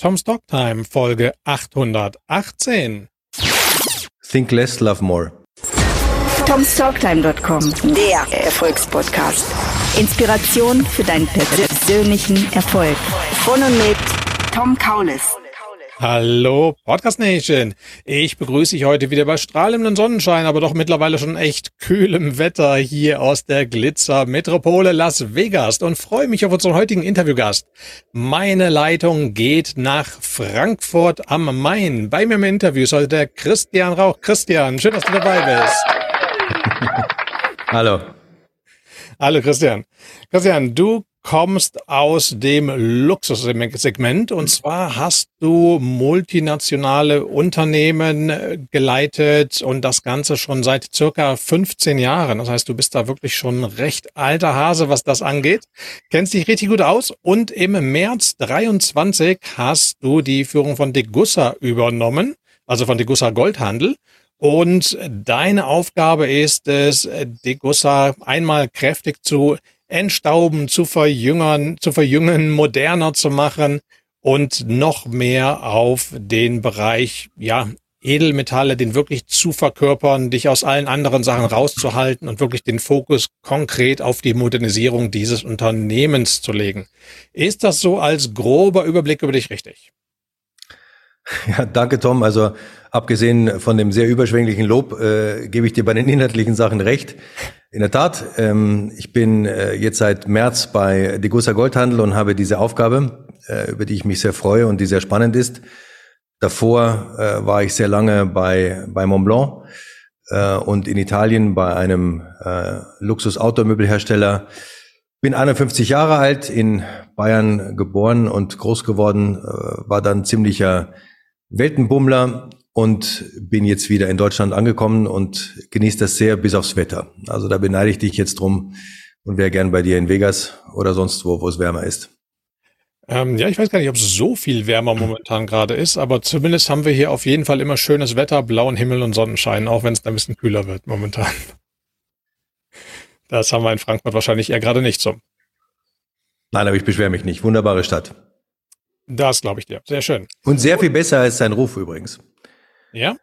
Tom Stocktime, Folge 818. Think less, love more. TomStalktime.com, der Erfolgspodcast. Inspiration für deinen persönlichen Erfolg. Von und mit Tom Kaulis. Hallo Podcast Nation. Ich begrüße dich heute wieder bei strahlendem Sonnenschein, aber doch mittlerweile schon echt kühlem Wetter hier aus der Glitzer Metropole Las Vegas und freue mich auf unseren heutigen Interviewgast. Meine Leitung geht nach Frankfurt am Main. Bei mir im Interview ist heute der Christian Rauch. Christian, schön, dass du dabei bist. Hallo. Hallo Christian. Christian, du kommst aus dem Luxussegment und zwar hast du multinationale Unternehmen äh, geleitet und das Ganze schon seit circa 15 Jahren. Das heißt, du bist da wirklich schon recht alter Hase, was das angeht. Kennst dich richtig gut aus und im März 23 hast du die Führung von Degussa übernommen, also von Degussa Goldhandel. Und deine Aufgabe ist es, Degussa einmal kräftig zu entstauben, zu verjüngern, zu verjüngen, moderner zu machen und noch mehr auf den Bereich, ja, Edelmetalle, den wirklich zu verkörpern, dich aus allen anderen Sachen rauszuhalten und wirklich den Fokus konkret auf die Modernisierung dieses Unternehmens zu legen. Ist das so als grober Überblick über dich richtig? Ja, danke Tom. Also abgesehen von dem sehr überschwänglichen Lob äh, gebe ich dir bei den inhaltlichen Sachen recht. In der Tat, ähm, ich bin äh, jetzt seit März bei Degussa Goldhandel und habe diese Aufgabe, äh, über die ich mich sehr freue und die sehr spannend ist. Davor äh, war ich sehr lange bei, bei Montblanc äh, und in Italien bei einem äh, Luxus-Automöbelhersteller. Bin 51 Jahre alt, in Bayern geboren und groß geworden, äh, war dann ziemlicher Weltenbummler und bin jetzt wieder in Deutschland angekommen und genieße das sehr bis aufs Wetter. Also da beneide ich dich jetzt drum und wäre gern bei dir in Vegas oder sonst wo, wo es wärmer ist. Ähm, ja, ich weiß gar nicht, ob es so viel wärmer momentan gerade ist, aber zumindest haben wir hier auf jeden Fall immer schönes Wetter, blauen Himmel und Sonnenschein, auch wenn es ein bisschen kühler wird momentan. Das haben wir in Frankfurt wahrscheinlich eher gerade nicht so. Nein, aber ich beschwere mich nicht. Wunderbare Stadt. Das glaube ich dir. Sehr schön. Und sehr viel besser als sein Ruf übrigens. Ja?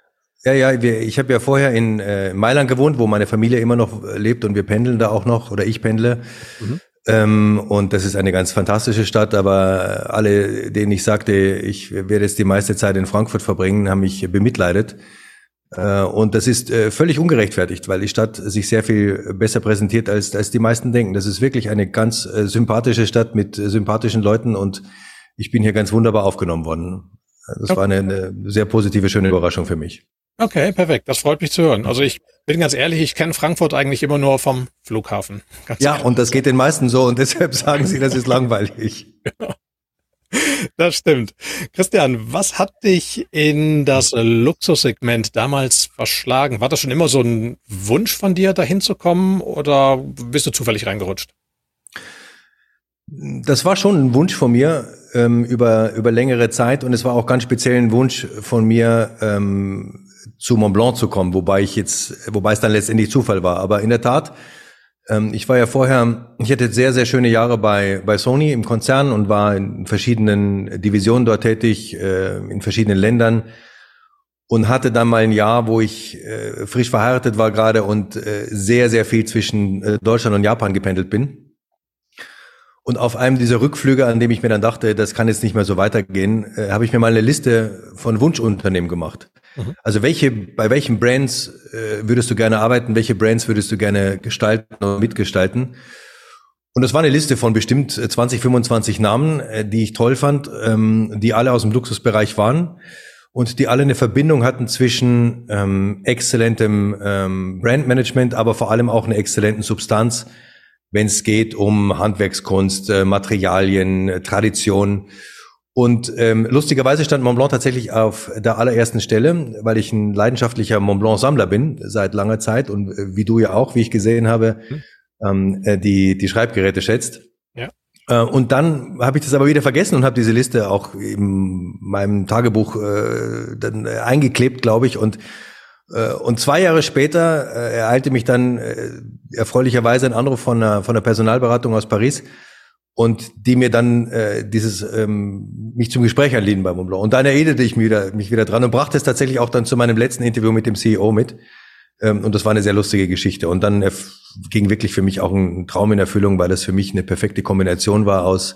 Ja, ja, wir, ich habe ja vorher in äh, Mailand gewohnt, wo meine Familie immer noch lebt und wir pendeln da auch noch oder ich pendle. Mhm. Ähm, und das ist eine ganz fantastische Stadt, aber alle, denen ich sagte, ich werde jetzt die meiste Zeit in Frankfurt verbringen, haben mich bemitleidet. Äh, und das ist äh, völlig ungerechtfertigt, weil die Stadt sich sehr viel besser präsentiert, als, als die meisten denken. Das ist wirklich eine ganz äh, sympathische Stadt mit äh, sympathischen Leuten und ich bin hier ganz wunderbar aufgenommen worden. Das okay. war eine, eine sehr positive, schöne Überraschung für mich. Okay, perfekt. Das freut mich zu hören. Also ich bin ganz ehrlich, ich kenne Frankfurt eigentlich immer nur vom Flughafen. Ganz ja, ehrlich. und das geht den meisten so und deshalb sagen sie, das ist langweilig. Das stimmt. Christian, was hat dich in das Luxussegment damals verschlagen? War das schon immer so ein Wunsch von dir, dahin zu kommen oder bist du zufällig reingerutscht? Das war schon ein Wunsch von mir ähm, über, über längere Zeit und es war auch ganz speziell ein Wunsch von mir, ähm, zu Mont Blanc zu kommen, wobei ich jetzt, wobei es dann letztendlich Zufall war. Aber in der Tat, ähm, ich war ja vorher, ich hatte sehr, sehr schöne Jahre bei, bei Sony im Konzern und war in verschiedenen Divisionen dort tätig, äh, in verschiedenen Ländern und hatte dann mal ein Jahr, wo ich äh, frisch verheiratet war gerade und äh, sehr, sehr viel zwischen äh, Deutschland und Japan gependelt bin. Und auf einem dieser Rückflüge, an dem ich mir dann dachte, das kann jetzt nicht mehr so weitergehen, äh, habe ich mir mal eine Liste von Wunschunternehmen gemacht. Mhm. Also welche, bei welchen Brands äh, würdest du gerne arbeiten, welche Brands würdest du gerne gestalten oder mitgestalten? Und das war eine Liste von bestimmt 20, 25 Namen, äh, die ich toll fand, ähm, die alle aus dem Luxusbereich waren und die alle eine Verbindung hatten zwischen ähm, exzellentem ähm, Brandmanagement, aber vor allem auch einer exzellenten Substanz wenn es geht um Handwerkskunst, äh, Materialien, äh, Tradition. Und ähm, lustigerweise stand Mont Blanc tatsächlich auf der allerersten Stelle, weil ich ein leidenschaftlicher Mont Blanc-Sammler bin seit langer Zeit und äh, wie du ja auch, wie ich gesehen habe, mhm. ähm, äh, die, die Schreibgeräte schätzt. Ja. Äh, und dann habe ich das aber wieder vergessen und habe diese Liste auch in meinem Tagebuch äh, dann äh, eingeklebt, glaube ich, und und zwei Jahre später äh, ereilte mich dann äh, erfreulicherweise ein Anruf von einer, von Personalberatung aus Paris. und die mir dann äh, dieses ähm, mich zum Gespräch anliegen bei Montblanc. Und dann erinnerte ich mich wieder, mich wieder dran und brachte es tatsächlich auch dann zu meinem letzten Interview mit dem CEO mit. Ähm, und das war eine sehr lustige Geschichte. Und dann ging wirklich für mich auch ein Traum in Erfüllung, weil das für mich eine perfekte Kombination war aus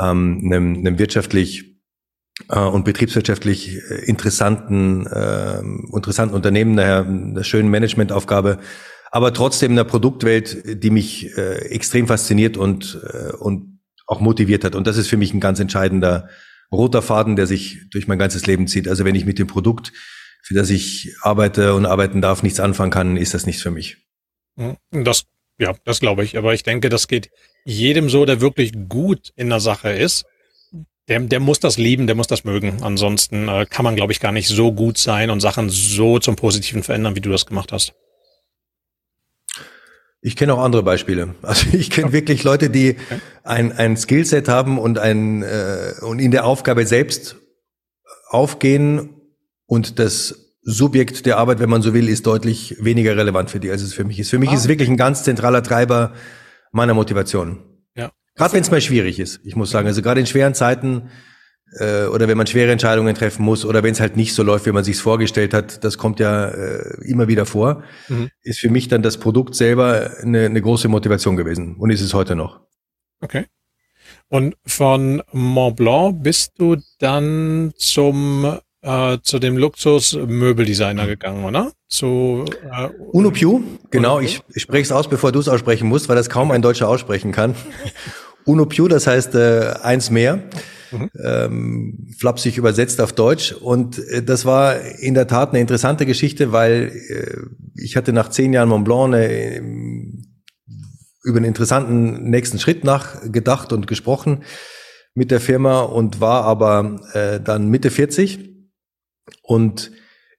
ähm, einem, einem wirtschaftlich äh, und betriebswirtschaftlich äh, interessanten, äh, interessanten Unternehmen, daher eine schöne Managementaufgabe, aber trotzdem einer Produktwelt, die mich äh, extrem fasziniert und, äh, und auch motiviert hat. Und das ist für mich ein ganz entscheidender roter Faden, der sich durch mein ganzes Leben zieht. Also wenn ich mit dem Produkt, für das ich arbeite und arbeiten darf, nichts anfangen kann, ist das nichts für mich. Hm, das, ja, das glaube ich. Aber ich denke, das geht jedem so, der wirklich gut in der Sache ist. Der, der muss das lieben, der muss das mögen. Ansonsten äh, kann man, glaube ich, gar nicht so gut sein und Sachen so zum Positiven verändern, wie du das gemacht hast. Ich kenne auch andere Beispiele. Also ich kenne wirklich Leute, die ein, ein Skillset haben und ein äh, und in der Aufgabe selbst aufgehen und das Subjekt der Arbeit, wenn man so will, ist deutlich weniger relevant für die, als es für mich ist. Für mich ah. ist es wirklich ein ganz zentraler Treiber meiner Motivation. Gerade wenn es mal schwierig ist. Ich muss sagen, also gerade in schweren Zeiten äh, oder wenn man schwere Entscheidungen treffen muss oder wenn es halt nicht so läuft, wie man sich vorgestellt hat, das kommt ja äh, immer wieder vor, mhm. ist für mich dann das Produkt selber eine, eine große Motivation gewesen und ist es heute noch. Okay. Und von Mont Blanc bist du dann zum äh, zu dem Luxus-Möbeldesigner gegangen, oder? Zu äh, Uno Piu, genau. Ich, ich spreche es aus, bevor du es aussprechen musst, weil das kaum ein Deutscher aussprechen kann. Uno Piu, das heißt äh, eins mehr mhm. ähm, flapsig übersetzt auf Deutsch. Und äh, das war in der Tat eine interessante Geschichte, weil äh, ich hatte nach zehn Jahren Mont Blanc eine, äh, über einen interessanten nächsten Schritt nachgedacht und gesprochen mit der Firma und war aber äh, dann Mitte 40 und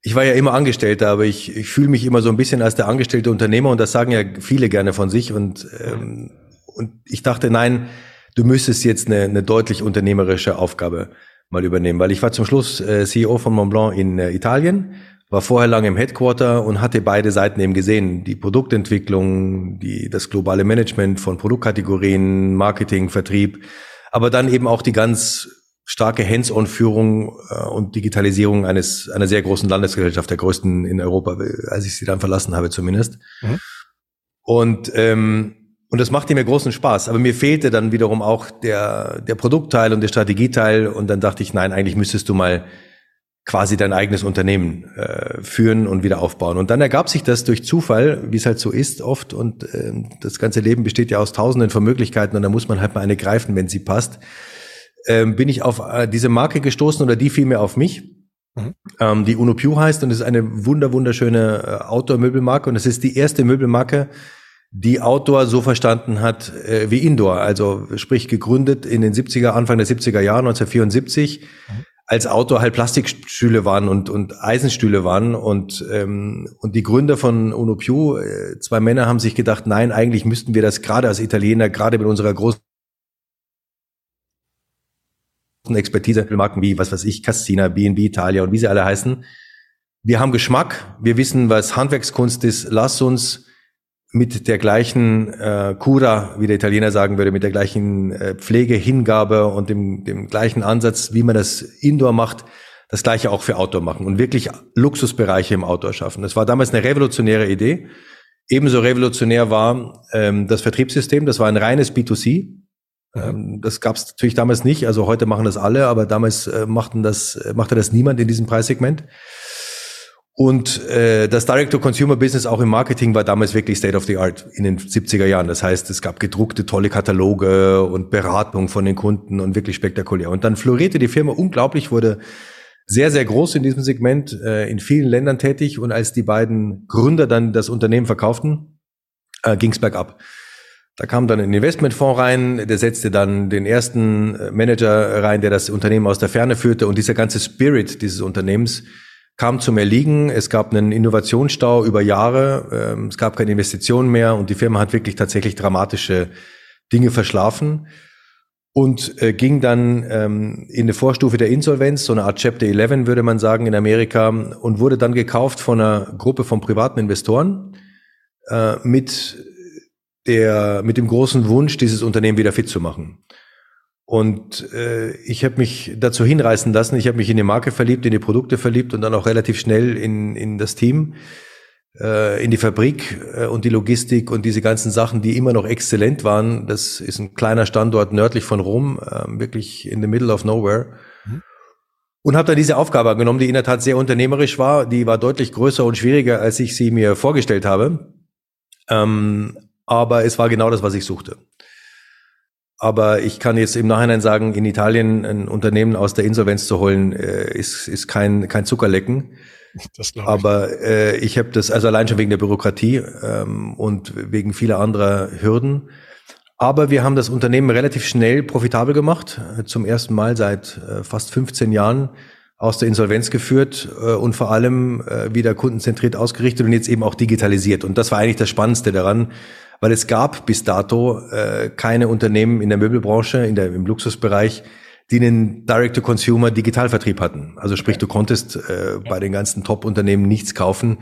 ich war ja immer Angestellter, aber ich, ich fühle mich immer so ein bisschen als der angestellte Unternehmer und das sagen ja viele gerne von sich. Und, ähm, und ich dachte, nein, du müsstest jetzt eine, eine deutlich unternehmerische Aufgabe mal übernehmen, weil ich war zum Schluss äh, CEO von Montblanc in äh, Italien, war vorher lange im Headquarter und hatte beide Seiten eben gesehen. Die Produktentwicklung, die, das globale Management von Produktkategorien, Marketing, Vertrieb, aber dann eben auch die ganz starke Hands-on-Führung äh, und Digitalisierung eines einer sehr großen Landesgesellschaft, der größten in Europa, als ich sie dann verlassen habe zumindest. Mhm. Und ähm, und das machte mir großen Spaß. Aber mir fehlte dann wiederum auch der, der Produktteil und der Strategieteil. Und dann dachte ich, nein, eigentlich müsstest du mal quasi dein eigenes Unternehmen äh, führen und wieder aufbauen. Und dann ergab sich das durch Zufall, wie es halt so ist oft. Und äh, das ganze Leben besteht ja aus Tausenden von Möglichkeiten und da muss man halt mal eine greifen, wenn sie passt. Ähm, bin ich auf äh, diese Marke gestoßen oder die fiel mir auf mich. Mhm. Ähm, die Uno Pew heißt und es ist eine wunder wunderschöne äh, Outdoor-Möbelmarke und es ist die erste Möbelmarke, die Outdoor so verstanden hat äh, wie Indoor. Also sprich gegründet in den 70er, Anfang der 70er Jahre, 1974, mhm. als Outdoor halt Plastikstühle waren und, und Eisenstühle waren. Und, ähm, und die Gründer von Uno Più, äh, zwei Männer, haben sich gedacht, nein, eigentlich müssten wir das gerade als Italiener, gerade mit unserer großen Expertise, Marken wie, was weiß ich, Cassina, B&B Italia und wie sie alle heißen. Wir haben Geschmack, wir wissen, was Handwerkskunst ist. Lass uns mit der gleichen äh, Cura, wie der Italiener sagen würde, mit der gleichen äh, Pflege, Hingabe und dem, dem gleichen Ansatz, wie man das Indoor macht, das gleiche auch für Outdoor machen und wirklich Luxusbereiche im Outdoor schaffen. Das war damals eine revolutionäre Idee. Ebenso revolutionär war ähm, das Vertriebssystem. Das war ein reines B2C. Ähm, das gab es natürlich damals nicht. Also heute machen das alle, aber damals äh, machten das, äh, machte das niemand in diesem Preissegment. Und äh, das Direct-to-Consumer-Business auch im Marketing war damals wirklich State of the Art in den 70er Jahren. Das heißt, es gab gedruckte tolle Kataloge und Beratung von den Kunden und wirklich spektakulär. Und dann florierte die Firma unglaublich, wurde sehr, sehr groß in diesem Segment, äh, in vielen Ländern tätig. Und als die beiden Gründer dann das Unternehmen verkauften, äh, ging es bergab. Da kam dann ein Investmentfonds rein, der setzte dann den ersten äh, Manager rein, der das Unternehmen aus der Ferne führte. Und dieser ganze Spirit dieses Unternehmens kam zum Erliegen. Es gab einen Innovationsstau über Jahre. Ähm, es gab keine Investitionen mehr und die Firma hat wirklich tatsächlich dramatische Dinge verschlafen und äh, ging dann ähm, in eine Vorstufe der Insolvenz, so eine Art Chapter 11 würde man sagen in Amerika und wurde dann gekauft von einer Gruppe von privaten Investoren äh, mit der mit dem großen Wunsch, dieses Unternehmen wieder fit zu machen. Und äh, ich habe mich dazu hinreißen lassen. Ich habe mich in die Marke verliebt, in die Produkte verliebt und dann auch relativ schnell in, in das Team, äh, in die Fabrik äh, und die Logistik und diese ganzen Sachen, die immer noch exzellent waren. Das ist ein kleiner Standort nördlich von Rom, äh, wirklich in the middle of nowhere. Mhm. Und habe dann diese Aufgabe angenommen, die in der Tat sehr unternehmerisch war. Die war deutlich größer und schwieriger, als ich sie mir vorgestellt habe. Ähm, aber es war genau das, was ich suchte. Aber ich kann jetzt im Nachhinein sagen, in Italien ein Unternehmen aus der Insolvenz zu holen, äh, ist, ist kein, kein Zuckerlecken. Das ich. Aber äh, ich habe das, also allein schon wegen der Bürokratie ähm, und wegen vieler anderer Hürden. Aber wir haben das Unternehmen relativ schnell profitabel gemacht, äh, zum ersten Mal seit äh, fast 15 Jahren aus der Insolvenz geführt äh, und vor allem äh, wieder kundenzentriert ausgerichtet und jetzt eben auch digitalisiert. Und das war eigentlich das Spannendste daran, weil es gab bis dato äh, keine Unternehmen in der Möbelbranche, in der, im Luxusbereich, die einen Direct-to-Consumer Digitalvertrieb hatten. Also sprich, du konntest äh, bei den ganzen Top-Unternehmen nichts kaufen,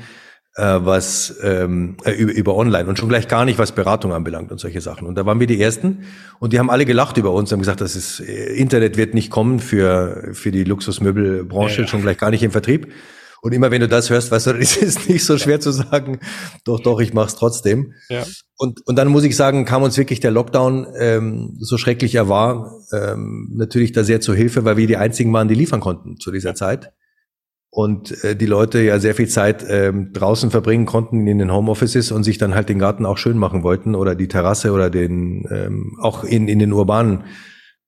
äh, was ähm, äh, über, über Online und schon gleich gar nicht, was Beratung anbelangt und solche Sachen. Und da waren wir die Ersten und die haben alle gelacht über uns, haben gesagt, das ist äh, Internet wird nicht kommen für für die Luxusmöbelbranche, ja, ja. schon gleich gar nicht im Vertrieb. Und immer wenn du das hörst, weißt du, das ist nicht so schwer zu sagen. Doch, doch, ich mach's trotzdem. Ja. Und, und dann muss ich sagen, kam uns wirklich der Lockdown, ähm, so schrecklich er war, ähm, natürlich da sehr zur Hilfe, weil wir die einzigen waren, die liefern konnten zu dieser Zeit. Und äh, die Leute ja sehr viel Zeit ähm, draußen verbringen konnten in den Homeoffices und sich dann halt den Garten auch schön machen wollten oder die Terrasse oder den ähm, auch in, in den urbanen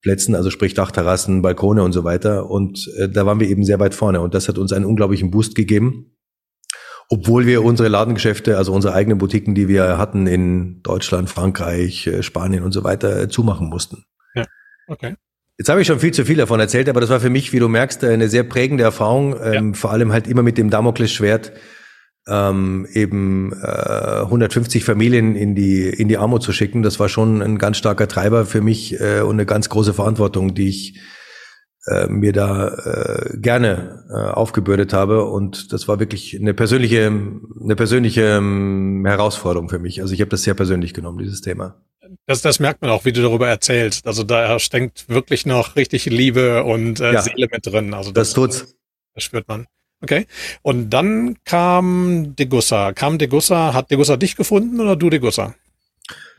Plätzen, also sprich Dachterrassen, Balkone und so weiter. Und äh, da waren wir eben sehr weit vorne und das hat uns einen unglaublichen Boost gegeben. Obwohl wir unsere Ladengeschäfte, also unsere eigenen Boutiquen, die wir hatten in Deutschland, Frankreich, äh, Spanien und so weiter, äh, zumachen mussten. Ja, okay. Jetzt habe ich schon viel zu viel davon erzählt, aber das war für mich, wie du merkst, eine sehr prägende Erfahrung, ähm, ja. vor allem halt immer mit dem Damoklesschwert ähm, eben äh, 150 Familien in die in die Armut zu schicken, das war schon ein ganz starker Treiber für mich äh, und eine ganz große Verantwortung, die ich äh, mir da äh, gerne äh, aufgebürdet habe und das war wirklich eine persönliche eine persönliche ähm, Herausforderung für mich. Also ich habe das sehr persönlich genommen, dieses Thema. Das, das merkt man auch, wie du darüber erzählst. Also da steckt wirklich noch richtig Liebe und äh, ja, Seele mit drin. Also das, das tut's. Das spürt man. Okay. Und dann kam Degussa. Kam Degussa, hat Degussa dich gefunden oder du Degussa?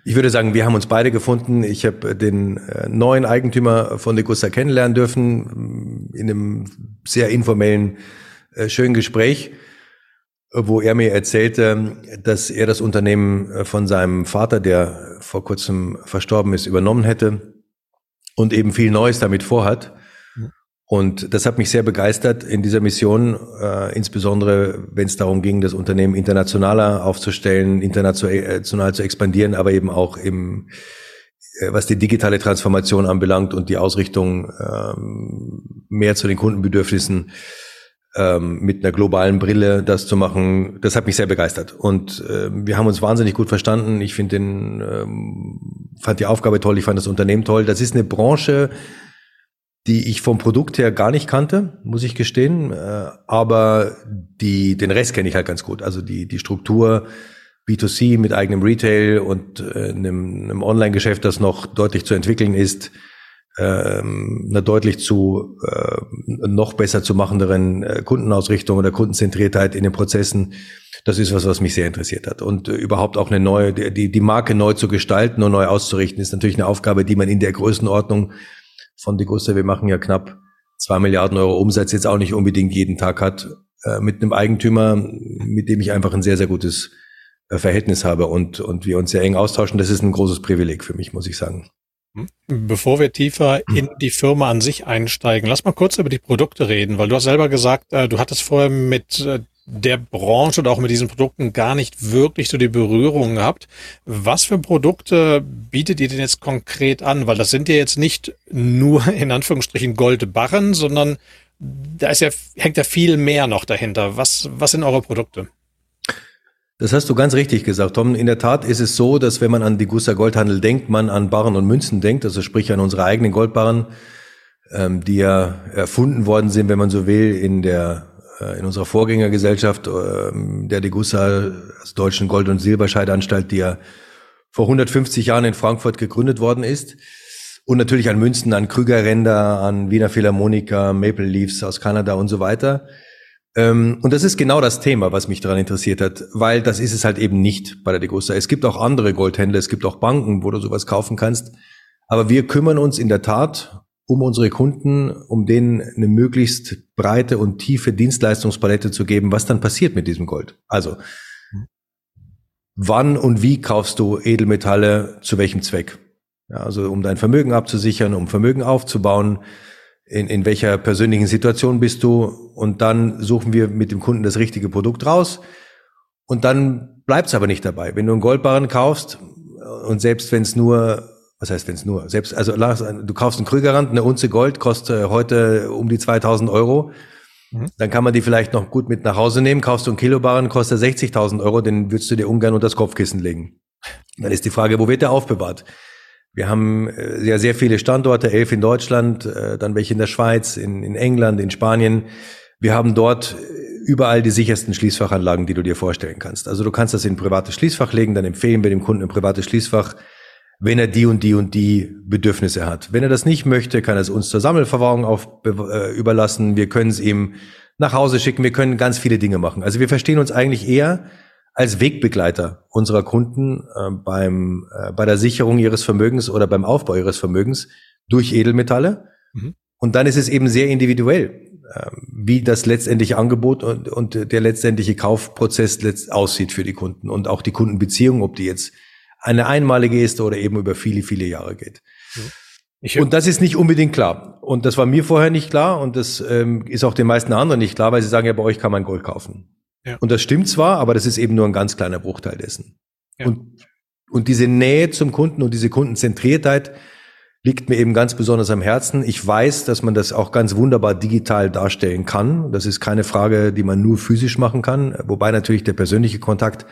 Ich würde sagen, wir haben uns beide gefunden. Ich habe den äh, neuen Eigentümer von Degussa kennenlernen dürfen in einem sehr informellen, äh, schönen Gespräch, wo er mir erzählte, dass er das Unternehmen äh, von seinem Vater, der vor kurzem verstorben ist, übernommen hätte und eben viel Neues damit vorhat. Und das hat mich sehr begeistert in dieser Mission, äh, insbesondere wenn es darum ging, das Unternehmen internationaler aufzustellen, international zu expandieren, aber eben auch im, äh, was die digitale Transformation anbelangt und die Ausrichtung ähm, mehr zu den Kundenbedürfnissen ähm, mit einer globalen Brille das zu machen, das hat mich sehr begeistert. Und äh, wir haben uns wahnsinnig gut verstanden. Ich finde den, ähm, fand die Aufgabe toll, ich fand das Unternehmen toll. Das ist eine Branche, die ich vom Produkt her gar nicht kannte, muss ich gestehen. Äh, aber die, den Rest kenne ich halt ganz gut. Also die, die Struktur B2C mit eigenem Retail und äh, einem, einem Online-Geschäft, das noch deutlich zu entwickeln ist, ähm, einer deutlich zu äh, noch besser zu machenderen äh, Kundenausrichtung oder Kundenzentriertheit in den Prozessen. Das ist was, was mich sehr interessiert hat. Und überhaupt auch eine neue, die, die Marke neu zu gestalten und neu auszurichten, ist natürlich eine Aufgabe, die man in der Größenordnung von Degussa. Wir machen ja knapp zwei Milliarden Euro Umsatz jetzt auch nicht unbedingt jeden Tag hat, äh, mit einem Eigentümer, mit dem ich einfach ein sehr, sehr gutes äh, Verhältnis habe und, und wir uns sehr eng austauschen. Das ist ein großes Privileg für mich, muss ich sagen. Hm. Bevor wir tiefer in die Firma an sich einsteigen, lass mal kurz über die Produkte reden, weil du hast selber gesagt, äh, du hattest vorher mit der Branche oder auch mit diesen Produkten gar nicht wirklich so die Berührung gehabt. Was für Produkte bietet ihr denn jetzt konkret an? Weil das sind ja jetzt nicht nur in Anführungsstrichen Goldbarren, sondern da ist ja, hängt ja viel mehr noch dahinter. Was, was sind eure Produkte? Das hast du ganz richtig gesagt, Tom. In der Tat ist es so, dass wenn man an die Gussa Goldhandel denkt, man an Barren und Münzen denkt, also sprich an unsere eigenen Goldbarren, ähm, die ja erfunden worden sind, wenn man so will, in der in unserer Vorgängergesellschaft, ähm, der Degussa, also Deutschen Gold- und Silberscheidanstalt, die ja vor 150 Jahren in Frankfurt gegründet worden ist. Und natürlich an Münzen, an Krügerränder, an Wiener Philharmoniker, Maple Leafs aus Kanada und so weiter. Ähm, und das ist genau das Thema, was mich daran interessiert hat, weil das ist es halt eben nicht bei der Degusta. Es gibt auch andere Goldhändler, es gibt auch Banken, wo du sowas kaufen kannst. Aber wir kümmern uns in der Tat um unsere Kunden, um denen eine möglichst breite und tiefe Dienstleistungspalette zu geben, was dann passiert mit diesem Gold. Also, wann und wie kaufst du Edelmetalle zu welchem Zweck? Ja, also um dein Vermögen abzusichern, um Vermögen aufzubauen, in, in welcher persönlichen Situation bist du und dann suchen wir mit dem Kunden das richtige Produkt raus und dann bleibt es aber nicht dabei. Wenn du einen Goldbarren kaufst und selbst wenn es nur, was heißt wenn es nur, selbst, also du kaufst einen Krügerrand, eine Unze Gold kostet heute um die 2000 Euro, mhm. dann kann man die vielleicht noch gut mit nach Hause nehmen, kaufst du einen Kilobarren, kostet 60.000 Euro, den würdest du dir ungern unter das Kopfkissen legen. Dann ist die Frage, wo wird der aufbewahrt? Wir haben äh, ja sehr viele Standorte, elf in Deutschland, äh, dann welche in der Schweiz, in, in England, in Spanien. Wir haben dort überall die sichersten Schließfachanlagen, die du dir vorstellen kannst. Also du kannst das in ein privates Schließfach legen, dann empfehlen wir dem Kunden ein privates Schließfach, wenn er die und die und die Bedürfnisse hat. Wenn er das nicht möchte, kann er es uns zur Sammelverwahrung auf, äh, überlassen. Wir können es ihm nach Hause schicken. Wir können ganz viele Dinge machen. Also wir verstehen uns eigentlich eher als Wegbegleiter unserer Kunden äh, beim, äh, bei der Sicherung ihres Vermögens oder beim Aufbau ihres Vermögens durch Edelmetalle. Mhm. Und dann ist es eben sehr individuell, äh, wie das letztendliche Angebot und, und der letztendliche Kaufprozess letzt aussieht für die Kunden und auch die Kundenbeziehung, ob die jetzt eine einmalige ist oder eben über viele, viele Jahre geht. Mhm. und das ist nicht unbedingt klar. Und das war mir vorher nicht klar und das ähm, ist auch den meisten anderen nicht klar, weil sie sagen, ja, bei euch kann man Gold kaufen. Ja. Und das stimmt zwar, aber das ist eben nur ein ganz kleiner Bruchteil dessen. Ja. Und, und diese Nähe zum Kunden und diese Kundenzentriertheit liegt mir eben ganz besonders am Herzen. Ich weiß, dass man das auch ganz wunderbar digital darstellen kann. Das ist keine Frage, die man nur physisch machen kann, wobei natürlich der persönliche Kontakt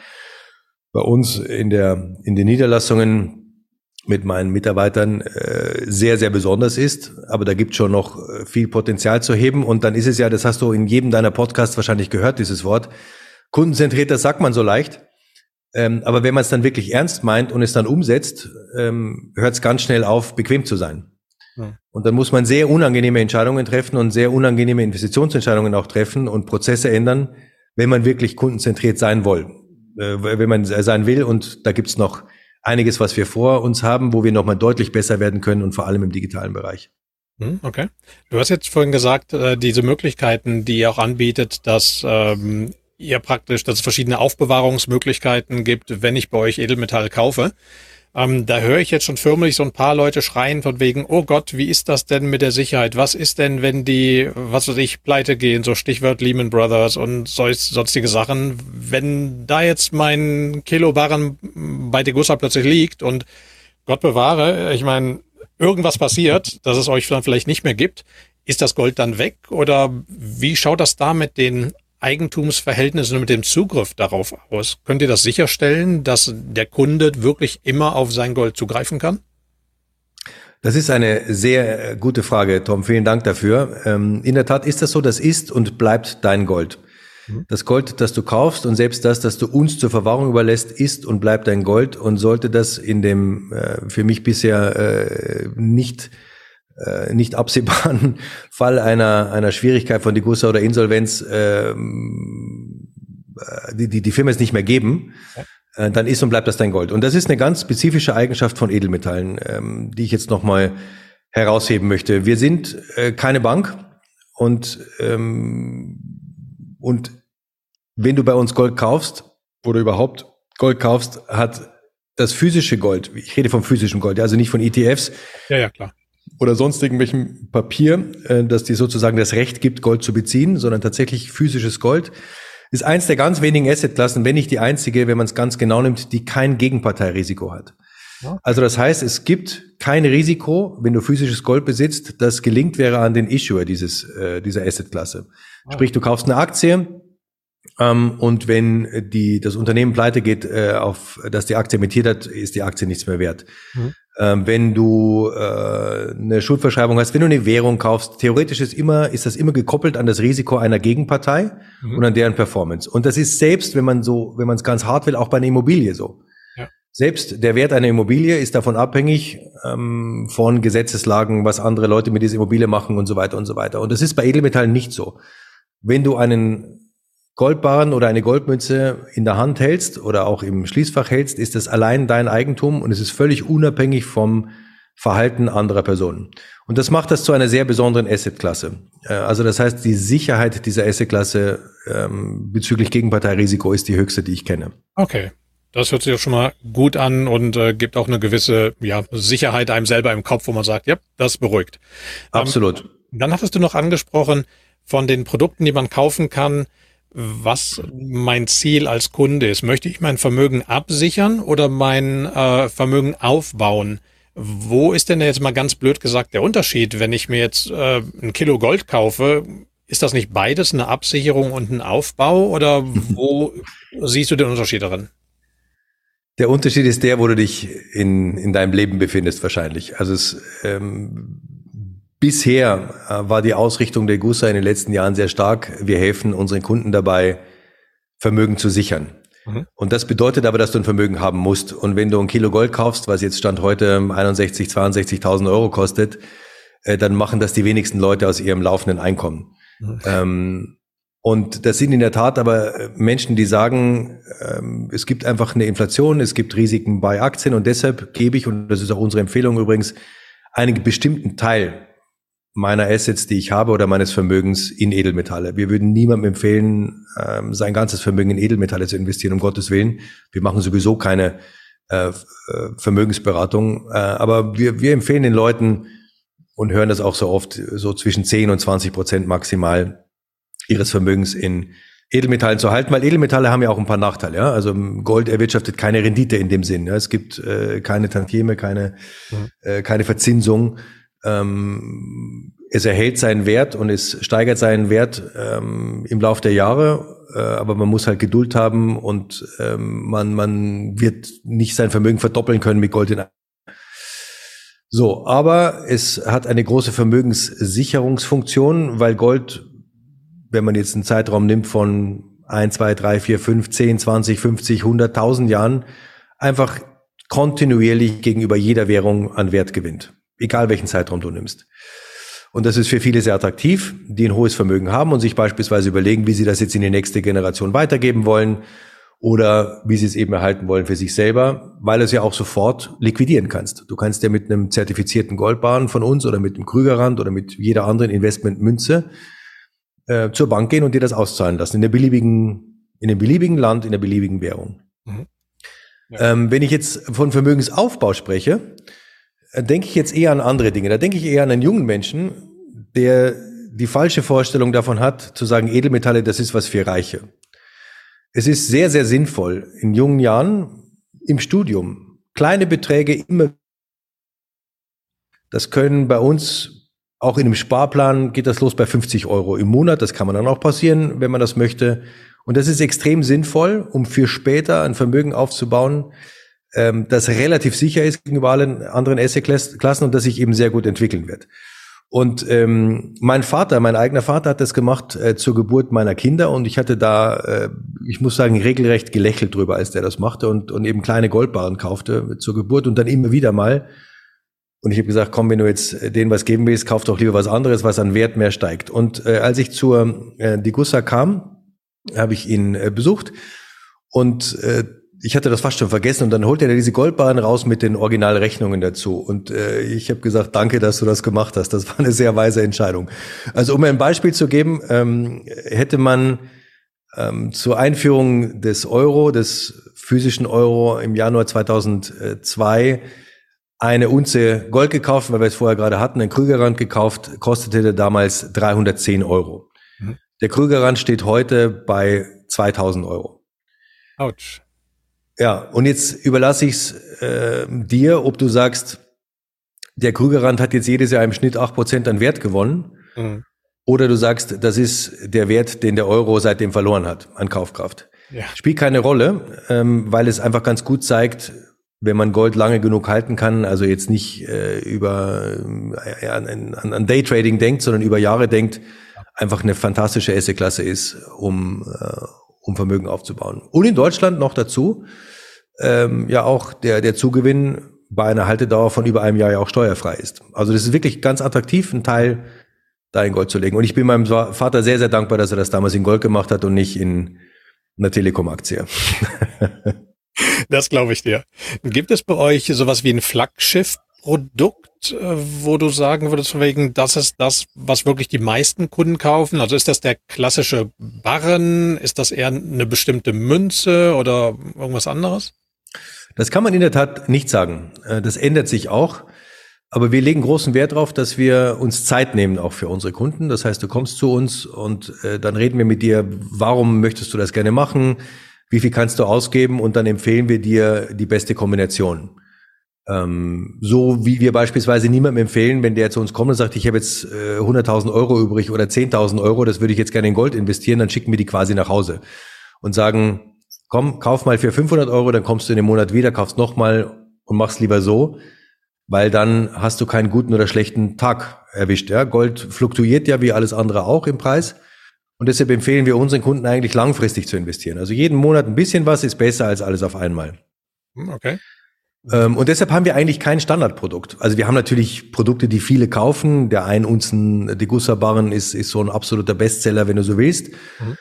bei uns in der in den Niederlassungen mit meinen Mitarbeitern äh, sehr, sehr besonders ist. Aber da gibt schon noch äh, viel Potenzial zu heben. Und dann ist es ja, das hast du in jedem deiner Podcasts wahrscheinlich gehört, dieses Wort. Kundenzentriert, das sagt man so leicht. Ähm, aber wenn man es dann wirklich ernst meint und es dann umsetzt, ähm, hört es ganz schnell auf, bequem zu sein. Ja. Und dann muss man sehr unangenehme Entscheidungen treffen und sehr unangenehme Investitionsentscheidungen auch treffen und Prozesse ändern, wenn man wirklich kundenzentriert sein will, wenn man sein will. Und da gibt's noch einiges, was wir vor uns haben, wo wir nochmal deutlich besser werden können und vor allem im digitalen Bereich. Hm, okay. Du hast jetzt vorhin gesagt, äh, diese Möglichkeiten, die ihr auch anbietet, dass ähm, ihr praktisch, dass es verschiedene Aufbewahrungsmöglichkeiten gibt, wenn ich bei euch Edelmetall kaufe. Ähm, da höre ich jetzt schon förmlich so ein paar Leute schreien von wegen, oh Gott, wie ist das denn mit der Sicherheit? Was ist denn, wenn die, was weiß ich, pleite gehen, so Stichwort Lehman Brothers und sonstige Sachen. Wenn da jetzt mein Kilobarren bei Degussa plötzlich liegt und Gott bewahre, ich meine, irgendwas passiert, dass es euch dann vielleicht nicht mehr gibt, ist das Gold dann weg? Oder wie schaut das da mit den Eigentumsverhältnissen und mit dem Zugriff darauf aus? Könnt ihr das sicherstellen, dass der Kunde wirklich immer auf sein Gold zugreifen kann? Das ist eine sehr gute Frage, Tom. Vielen Dank dafür. Ähm, in der Tat ist das so, das ist und bleibt dein Gold. Mhm. Das Gold, das du kaufst und selbst das, das du uns zur Verwahrung überlässt, ist und bleibt dein Gold. Und sollte das in dem äh, für mich bisher äh, nicht äh, nicht absehbaren Fall einer, einer Schwierigkeit von Digussa oder Insolvenz ähm, äh, die, die, die Firma es nicht mehr geben, äh, dann ist und bleibt das dein Gold. Und das ist eine ganz spezifische Eigenschaft von Edelmetallen, ähm, die ich jetzt nochmal herausheben möchte. Wir sind äh, keine Bank und, ähm, und wenn du bei uns Gold kaufst oder überhaupt Gold kaufst, hat das physische Gold, ich rede vom physischen Gold, also nicht von ETFs. Ja, ja, klar oder sonst irgendwelchem Papier, äh, das dir sozusagen das Recht gibt, Gold zu beziehen, sondern tatsächlich physisches Gold, ist eins der ganz wenigen Assetklassen, wenn nicht die einzige, wenn man es ganz genau nimmt, die kein Gegenparteirisiko hat. Ja. Also das heißt, es gibt kein Risiko, wenn du physisches Gold besitzt, das gelingt wäre an den Issuer dieses, äh, dieser Assetklasse. Ja. Sprich, du kaufst eine Aktie, ähm, und wenn die, das Unternehmen pleite geht, äh, auf, dass die Aktie emittiert hat, ist die Aktie nichts mehr wert. Mhm. Ähm, wenn du äh, eine Schuldverschreibung hast, wenn du eine Währung kaufst, theoretisch ist immer, ist das immer gekoppelt an das Risiko einer Gegenpartei mhm. und an deren Performance. Und das ist selbst, wenn man so, wenn man es ganz hart will, auch bei einer Immobilie so. Selbst der Wert einer Immobilie ist davon abhängig ähm, von Gesetzeslagen, was andere Leute mit dieser Immobilie machen und so weiter und so weiter. Und das ist bei Edelmetallen nicht so. Wenn du einen Goldbarren oder eine Goldmünze in der Hand hältst oder auch im Schließfach hältst, ist das allein dein Eigentum und es ist völlig unabhängig vom Verhalten anderer Personen. Und das macht das zu einer sehr besonderen Assetklasse. Äh, also das heißt, die Sicherheit dieser Assetklasse ähm, bezüglich Gegenparteirisiko ist die höchste, die ich kenne. Okay. Das hört sich auch schon mal gut an und äh, gibt auch eine gewisse ja, Sicherheit einem selber im Kopf, wo man sagt, ja, das beruhigt. Absolut. Ähm, dann hattest du noch angesprochen von den Produkten, die man kaufen kann, was mein Ziel als Kunde ist. Möchte ich mein Vermögen absichern oder mein äh, Vermögen aufbauen? Wo ist denn jetzt mal ganz blöd gesagt der Unterschied, wenn ich mir jetzt äh, ein Kilo Gold kaufe? Ist das nicht beides eine Absicherung und ein Aufbau oder wo siehst du den Unterschied darin? Der Unterschied ist der, wo du dich in, in deinem Leben befindest wahrscheinlich. Also es, ähm, bisher äh, war die Ausrichtung der Gussa in den letzten Jahren sehr stark. Wir helfen unseren Kunden dabei, Vermögen zu sichern. Mhm. Und das bedeutet aber, dass du ein Vermögen haben musst. Und wenn du ein Kilo Gold kaufst, was jetzt Stand heute 61, 62.000 Euro kostet, äh, dann machen das die wenigsten Leute aus ihrem laufenden Einkommen. Mhm. Ähm, und das sind in der Tat aber äh, Menschen, die sagen, ähm, es gibt einfach eine Inflation, es gibt Risiken bei Aktien und deshalb gebe ich, und das ist auch unsere Empfehlung übrigens, einen bestimmten Teil meiner Assets, die ich habe oder meines Vermögens in Edelmetalle. Wir würden niemandem empfehlen, ähm, sein ganzes Vermögen in Edelmetalle zu investieren, um Gottes Willen. Wir machen sowieso keine äh, äh Vermögensberatung, äh, aber wir, wir empfehlen den Leuten und hören das auch so oft, so zwischen 10 und 20 Prozent maximal ihres Vermögens in Edelmetallen zu halten, weil Edelmetalle haben ja auch ein paar Nachteile. Ja? Also Gold erwirtschaftet keine Rendite in dem Sinn. Ja? Es gibt äh, keine Tantieme, keine, mhm. äh, keine Verzinsung. Ähm, es erhält seinen Wert und es steigert seinen Wert ähm, im Laufe der Jahre, äh, aber man muss halt Geduld haben und ähm, man, man wird nicht sein Vermögen verdoppeln können mit Gold in so, aber es hat eine große Vermögenssicherungsfunktion, weil Gold wenn man jetzt einen Zeitraum nimmt von ein, zwei, drei, vier, fünf, zehn, zwanzig, fünfzig, hunderttausend Jahren, einfach kontinuierlich gegenüber jeder Währung an Wert gewinnt. Egal welchen Zeitraum du nimmst. Und das ist für viele sehr attraktiv, die ein hohes Vermögen haben und sich beispielsweise überlegen, wie sie das jetzt in die nächste Generation weitergeben wollen oder wie sie es eben erhalten wollen für sich selber, weil es ja auch sofort liquidieren kannst. Du kannst ja mit einem zertifizierten Goldbahn von uns oder mit einem Krügerrand oder mit jeder anderen Investmentmünze äh, zur Bank gehen und dir das auszahlen lassen, in der beliebigen, in dem beliebigen Land, in der beliebigen Währung. Mhm. Ja. Ähm, wenn ich jetzt von Vermögensaufbau spreche, denke ich jetzt eher an andere Dinge. Da denke ich eher an einen jungen Menschen, der die falsche Vorstellung davon hat, zu sagen, Edelmetalle, das ist was für Reiche. Es ist sehr, sehr sinnvoll, in jungen Jahren im Studium kleine Beträge immer, das können bei uns auch in einem Sparplan geht das los bei 50 Euro im Monat. Das kann man dann auch passieren, wenn man das möchte. Und das ist extrem sinnvoll, um für später ein Vermögen aufzubauen, ähm, das relativ sicher ist gegenüber allen anderen Asset-Klassen und das sich eben sehr gut entwickeln wird. Und ähm, mein Vater, mein eigener Vater hat das gemacht äh, zur Geburt meiner Kinder und ich hatte da, äh, ich muss sagen, regelrecht gelächelt drüber, als der das machte und, und eben kleine Goldbarren kaufte zur Geburt und dann immer wieder mal und ich habe gesagt, komm, wenn du jetzt äh, denen was geben willst, kauf doch lieber was anderes, was an Wert mehr steigt. Und äh, als ich zur äh, Digussa kam, habe ich ihn äh, besucht und äh, ich hatte das fast schon vergessen und dann holte er diese Goldbahn raus mit den Originalrechnungen dazu. Und äh, ich habe gesagt, danke, dass du das gemacht hast. Das war eine sehr weise Entscheidung. Also um ein Beispiel zu geben, ähm, hätte man ähm, zur Einführung des Euro, des physischen Euro im Januar 2002 eine Unze Gold gekauft, weil wir es vorher gerade hatten, einen Krügerrand gekauft, kostete der damals 310 Euro. Mhm. Der Krügerrand steht heute bei 2000 Euro. Autsch. Ja, und jetzt überlasse ich es äh, dir, ob du sagst, der Krügerrand hat jetzt jedes Jahr im Schnitt acht Prozent an Wert gewonnen. Mhm. Oder du sagst, das ist der Wert, den der Euro seitdem verloren hat an Kaufkraft. Ja. Spielt keine Rolle, ähm, weil es einfach ganz gut zeigt, wenn man Gold lange genug halten kann, also jetzt nicht äh, über äh, an, an Daytrading denkt, sondern über Jahre denkt, einfach eine fantastische Assetklasse ist, um, äh, um Vermögen aufzubauen. Und in Deutschland noch dazu, ähm, ja auch der, der Zugewinn bei einer Haltedauer von über einem Jahr ja auch steuerfrei ist. Also das ist wirklich ganz attraktiv, einen Teil da in Gold zu legen. Und ich bin meinem Vater sehr, sehr dankbar, dass er das damals in Gold gemacht hat und nicht in einer Telekom-Aktie. das glaube ich dir. Gibt es bei euch sowas wie ein Flaggschiff-Produkt, wo du sagen würdest, wegen, das ist das, was wirklich die meisten Kunden kaufen? Also ist das der klassische Barren? Ist das eher eine bestimmte Münze oder irgendwas anderes? Das kann man in der Tat nicht sagen. Äh, das ändert sich auch. Aber wir legen großen Wert darauf, dass wir uns Zeit nehmen, auch für unsere Kunden. Das heißt, du kommst zu uns und äh, dann reden wir mit dir, warum möchtest du das gerne machen, wie viel kannst du ausgeben und dann empfehlen wir dir die beste Kombination. Ähm, so wie wir beispielsweise niemandem empfehlen, wenn der zu uns kommt und sagt, ich habe jetzt äh, 100.000 Euro übrig oder 10.000 Euro, das würde ich jetzt gerne in Gold investieren, dann schicken wir die quasi nach Hause und sagen, komm, kauf mal für 500 Euro, dann kommst du in den Monat wieder, kaufst nochmal und machst lieber so weil dann hast du keinen guten oder schlechten Tag erwischt. Ja? Gold fluktuiert ja wie alles andere auch im Preis. Und deshalb empfehlen wir unseren Kunden eigentlich langfristig zu investieren. Also jeden Monat ein bisschen was ist besser als alles auf einmal. Hm, okay. Ähm, und deshalb haben wir eigentlich kein Standardprodukt. Also wir haben natürlich Produkte, die viele kaufen. Der ein Unzen Degussa Barren ist, ist so ein absoluter Bestseller, wenn du so willst. Mhm.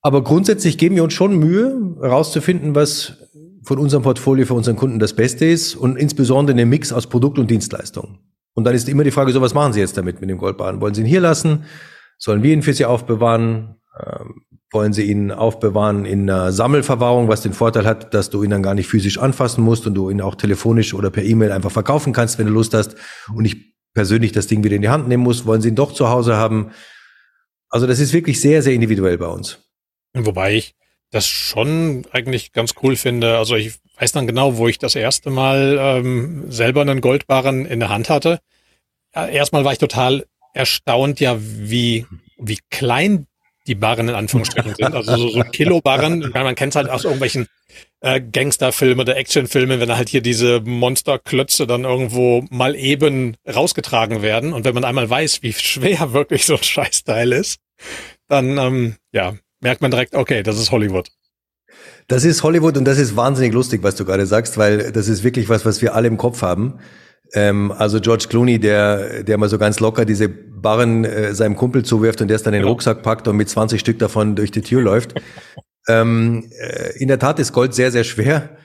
Aber grundsätzlich geben wir uns schon Mühe, herauszufinden, was von unserem Portfolio für unseren Kunden das Beste ist und insbesondere den Mix aus Produkt und Dienstleistung. Und dann ist immer die Frage, so was machen Sie jetzt damit mit dem Goldbahn? Wollen Sie ihn hier lassen? Sollen wir ihn für Sie aufbewahren? Ähm, wollen Sie ihn aufbewahren in einer Sammelverwahrung, was den Vorteil hat, dass du ihn dann gar nicht physisch anfassen musst und du ihn auch telefonisch oder per E-Mail einfach verkaufen kannst, wenn du Lust hast und nicht persönlich das Ding wieder in die Hand nehmen musst? Wollen Sie ihn doch zu Hause haben? Also das ist wirklich sehr, sehr individuell bei uns. Wobei ich das schon eigentlich ganz cool finde. Also ich weiß dann genau, wo ich das erste Mal ähm, selber einen Goldbarren in der Hand hatte. Erstmal war ich total erstaunt, ja, wie, wie klein die Barren in Anführungsstrichen sind. Also so, so Kilobarren, man kennt es halt aus irgendwelchen äh, Gangsterfilmen oder Actionfilmen, wenn halt hier diese Monsterklötze dann irgendwo mal eben rausgetragen werden. Und wenn man einmal weiß, wie schwer wirklich so ein Scheißteil ist, dann ähm, ja, merkt man direkt, okay, das ist Hollywood. Das ist Hollywood und das ist wahnsinnig lustig, was du gerade sagst, weil das ist wirklich was, was wir alle im Kopf haben. Ähm, also George Clooney, der, der mal so ganz locker diese Barren äh, seinem Kumpel zuwirft und der es dann in den. Rucksack packt und mit 20 Stück davon durch die Tür läuft. ähm, äh, in der Tat ist Gold sehr, sehr schwer.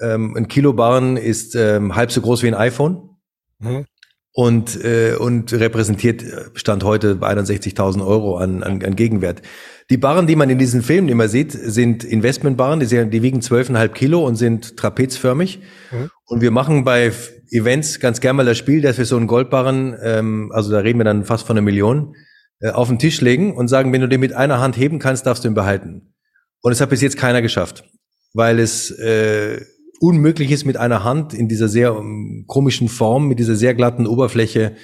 Ähm, ein Kilo Barren ist ähm, halb so groß wie ein iPhone. Mhm und, äh, und repräsentiert äh, Stand heute 61.000 Euro an, an, an Gegenwert. Die Barren, die man in diesen Filmen immer sieht, sind Investmentbarren, die, sind, die wiegen 12,5 Kilo und sind trapezförmig. Mhm. Und wir machen bei Events ganz gerne mal das Spiel, dass wir so einen Goldbarren, ähm, also da reden wir dann fast von einer Million, äh, auf den Tisch legen und sagen, wenn du den mit einer Hand heben kannst, darfst du ihn behalten. Und es hat bis jetzt keiner geschafft, weil es äh, unmöglich ist, mit einer Hand in dieser sehr um, ähm, komischen Form, mit dieser sehr glatten Oberfläche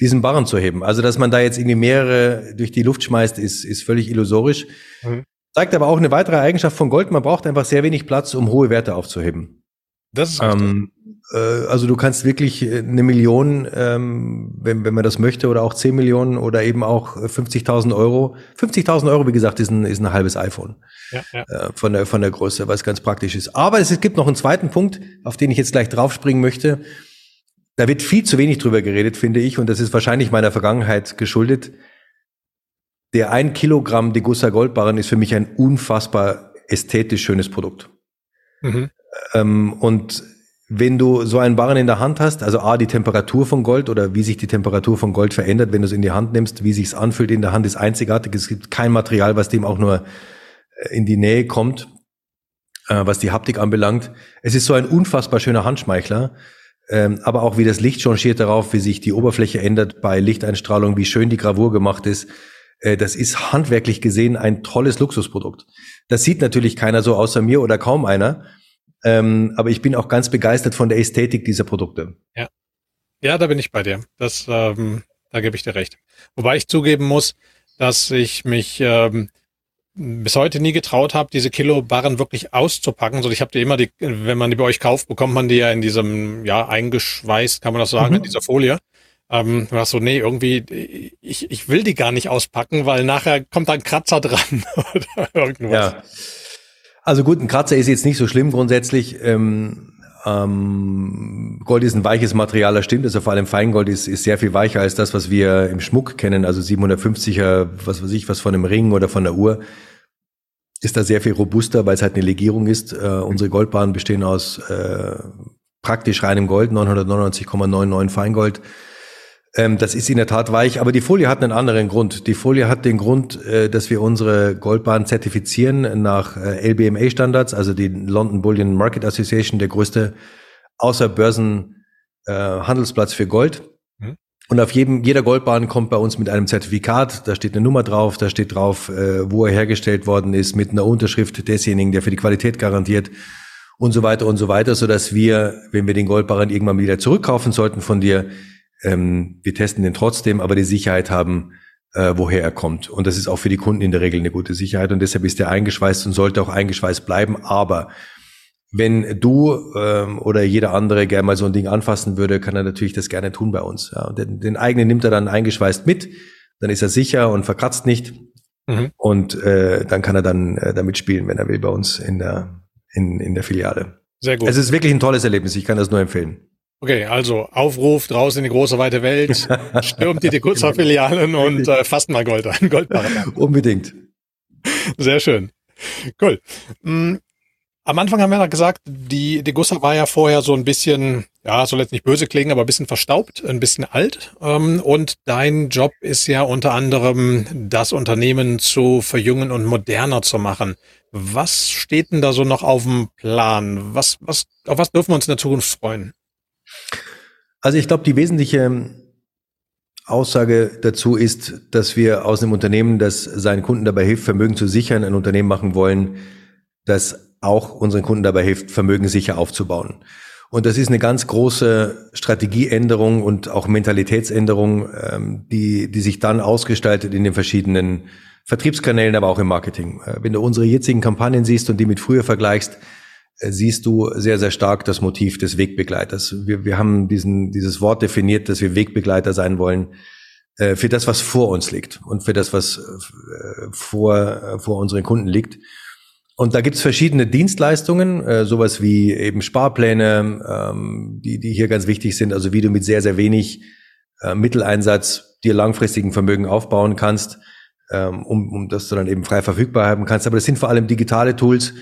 diesen Barren zu heben. Also, dass man da jetzt irgendwie mehrere durch die Luft schmeißt, ist, ist völlig illusorisch. Mhm. Zeigt aber auch eine weitere Eigenschaft von Gold. Man braucht einfach sehr wenig Platz, um hohe Werte aufzuheben. Das ist ähm, äh, also du kannst wirklich äh, eine Million, ähm, wenn, wenn man das möchte, oder auch 10 Millionen oder eben auch 50.000 Euro. 50.000 Euro, wie gesagt, ist ein, ist ein halbes iPhone ja, ja. Äh, von, der, von der Größe, was ganz praktisch ist. Aber es gibt noch einen zweiten Punkt, auf den ich jetzt gleich draufspringen möchte. Da wird viel zu wenig drüber geredet, finde ich, und das ist wahrscheinlich meiner Vergangenheit geschuldet. Der ein Kilogramm Degussa Goldbarren ist für mich ein unfassbar ästhetisch schönes Produkt. Mhm. Ähm, und wenn du so einen Barren in der Hand hast, also A, die Temperatur von Gold oder wie sich die Temperatur von Gold verändert, wenn du es in die Hand nimmst, wie sich es anfühlt in der Hand, ist einzigartig. Es gibt kein Material, was dem auch nur äh, in die Nähe kommt, äh, was die Haptik anbelangt. Es ist so ein unfassbar schöner Handschmeichler ähm, aber auch wie das Licht changiert darauf, wie sich die Oberfläche ändert bei Lichteinstrahlung, wie schön die Gravur gemacht ist. Äh, das ist handwerklich gesehen ein tolles Luxusprodukt. Das sieht natürlich keiner so außer mir oder kaum einer. Ähm, aber ich bin auch ganz begeistert von der Ästhetik dieser Produkte. Ja, ja, da bin ich bei dir. Das, ähm, da gebe ich dir recht. Wobei ich zugeben muss, dass ich mich ähm, bis heute nie getraut habe, diese Kilobarren wirklich auszupacken. So, ich habe die immer, die, wenn man die bei euch kauft, bekommt man die ja in diesem, ja, eingeschweißt, kann man das sagen, mhm. in dieser Folie. Ähm, du hast so, nee, irgendwie, ich, ich will die gar nicht auspacken, weil nachher kommt da ein Kratzer dran oder irgendwas. Ja. Also gut, ein Kratzer ist jetzt nicht so schlimm grundsätzlich. Ähm, ähm, Gold ist ein weiches Material, das stimmt. Also vor allem Feingold ist, ist sehr viel weicher als das, was wir im Schmuck kennen. Also 750er, was weiß ich, was von einem Ring oder von der Uhr, ist da sehr viel robuster, weil es halt eine Legierung ist. Äh, unsere Goldbahnen bestehen aus äh, praktisch reinem Gold, 999,99 Feingold. Ähm, das ist in der Tat weich, aber die Folie hat einen anderen Grund. Die Folie hat den Grund, äh, dass wir unsere Goldbahn zertifizieren nach äh, LBMA-Standards, also die London Bullion Market Association, der größte außerbörsen äh, Handelsplatz für Gold. Mhm. Und auf jedem, jeder Goldbahn kommt bei uns mit einem Zertifikat, da steht eine Nummer drauf, da steht drauf, äh, wo er hergestellt worden ist, mit einer Unterschrift desjenigen, der für die Qualität garantiert und so weiter und so weiter, so dass wir, wenn wir den Goldbarren irgendwann wieder zurückkaufen sollten von dir, ähm, wir testen den trotzdem, aber die Sicherheit haben, äh, woher er kommt. Und das ist auch für die Kunden in der Regel eine gute Sicherheit und deshalb ist er eingeschweißt und sollte auch eingeschweißt bleiben. Aber wenn du ähm, oder jeder andere gerne mal so ein Ding anfassen würde, kann er natürlich das gerne tun bei uns. Ja. Den, den eigenen nimmt er dann eingeschweißt mit, dann ist er sicher und verkratzt nicht. Mhm. Und äh, dann kann er dann äh, damit spielen, wenn er will, bei uns in der, in, in der Filiale. Sehr gut. Es ist wirklich ein tolles Erlebnis. Ich kann das nur empfehlen. Okay, also Aufruf draußen in die große weite Welt, stürmt die Degussa-Filialen und äh, fasst mal Gold ein, Goldbarren. Unbedingt. Sehr schön. Cool. Mhm. Am Anfang haben wir noch gesagt, die Degussa war ja vorher so ein bisschen, ja, soll jetzt nicht böse klingen, aber ein bisschen verstaubt, ein bisschen alt. Ähm, und dein Job ist ja unter anderem, das Unternehmen zu verjüngen und moderner zu machen. Was steht denn da so noch auf dem Plan? Was, was, auf was dürfen wir uns in der Zukunft freuen? Also ich glaube, die wesentliche Aussage dazu ist, dass wir aus einem Unternehmen, das seinen Kunden dabei hilft, Vermögen zu sichern, ein Unternehmen machen wollen, das auch unseren Kunden dabei hilft, Vermögen sicher aufzubauen. Und das ist eine ganz große Strategieänderung und auch Mentalitätsänderung, ähm, die, die sich dann ausgestaltet in den verschiedenen Vertriebskanälen, aber auch im Marketing. Äh, wenn du unsere jetzigen Kampagnen siehst und die mit früher vergleichst, siehst du sehr, sehr stark das Motiv des Wegbegleiters. Wir, wir haben diesen, dieses Wort definiert, dass wir Wegbegleiter sein wollen äh, für das, was vor uns liegt und für das, was äh, vor, äh, vor unseren Kunden liegt. Und da gibt's verschiedene Dienstleistungen, äh, sowas wie eben Sparpläne, ähm, die, die hier ganz wichtig sind, also wie du mit sehr, sehr wenig äh, Mitteleinsatz dir langfristigen Vermögen aufbauen kannst, ähm, um, um das du dann eben frei verfügbar haben kannst. Aber das sind vor allem digitale Tools,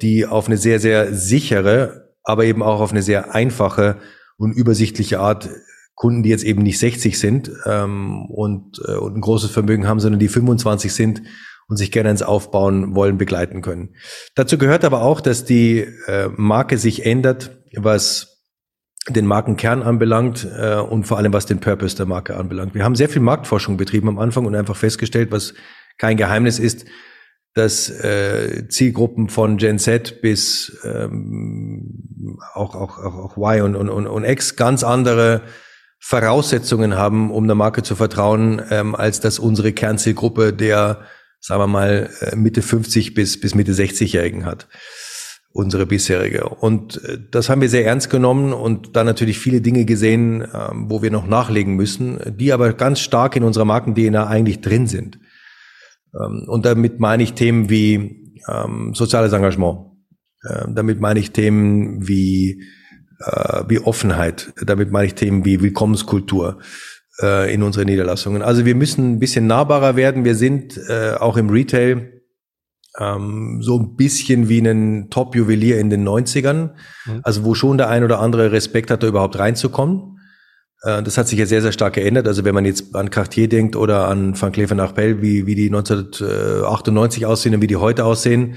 die auf eine sehr, sehr sichere, aber eben auch auf eine sehr einfache und übersichtliche Art Kunden, die jetzt eben nicht 60 sind ähm, und, äh, und ein großes Vermögen haben, sondern die 25 sind und sich gerne ins Aufbauen wollen, begleiten können. Dazu gehört aber auch, dass die äh, Marke sich ändert, was den Markenkern anbelangt äh, und vor allem was den Purpose der Marke anbelangt. Wir haben sehr viel Marktforschung betrieben am Anfang und einfach festgestellt, was kein Geheimnis ist, dass äh, Zielgruppen von Gen Z bis ähm, auch, auch, auch, Y und, und, und X ganz andere Voraussetzungen haben, um der Marke zu vertrauen, ähm, als dass unsere Kernzielgruppe der, sagen wir mal, äh, Mitte 50 bis, bis Mitte 60-Jährigen hat. Unsere bisherige. Und äh, das haben wir sehr ernst genommen und da natürlich viele Dinge gesehen, ähm, wo wir noch nachlegen müssen, die aber ganz stark in unserer Marken-DNA eigentlich drin sind. Ähm, und damit meine ich Themen wie ähm, soziales Engagement. Ähm, damit meine ich Themen wie, äh, wie Offenheit. Damit meine ich Themen wie Willkommenskultur äh, in unseren Niederlassungen. Also wir müssen ein bisschen nahbarer werden. Wir sind äh, auch im Retail ähm, so ein bisschen wie ein Top-Juwelier in den 90ern. Mhm. Also wo schon der ein oder andere Respekt hat, da überhaupt reinzukommen. Äh, das hat sich ja sehr, sehr stark geändert. Also wenn man jetzt an Cartier denkt oder an Van Cleef Arpels, wie, wie die 1998 aussehen und wie die heute aussehen,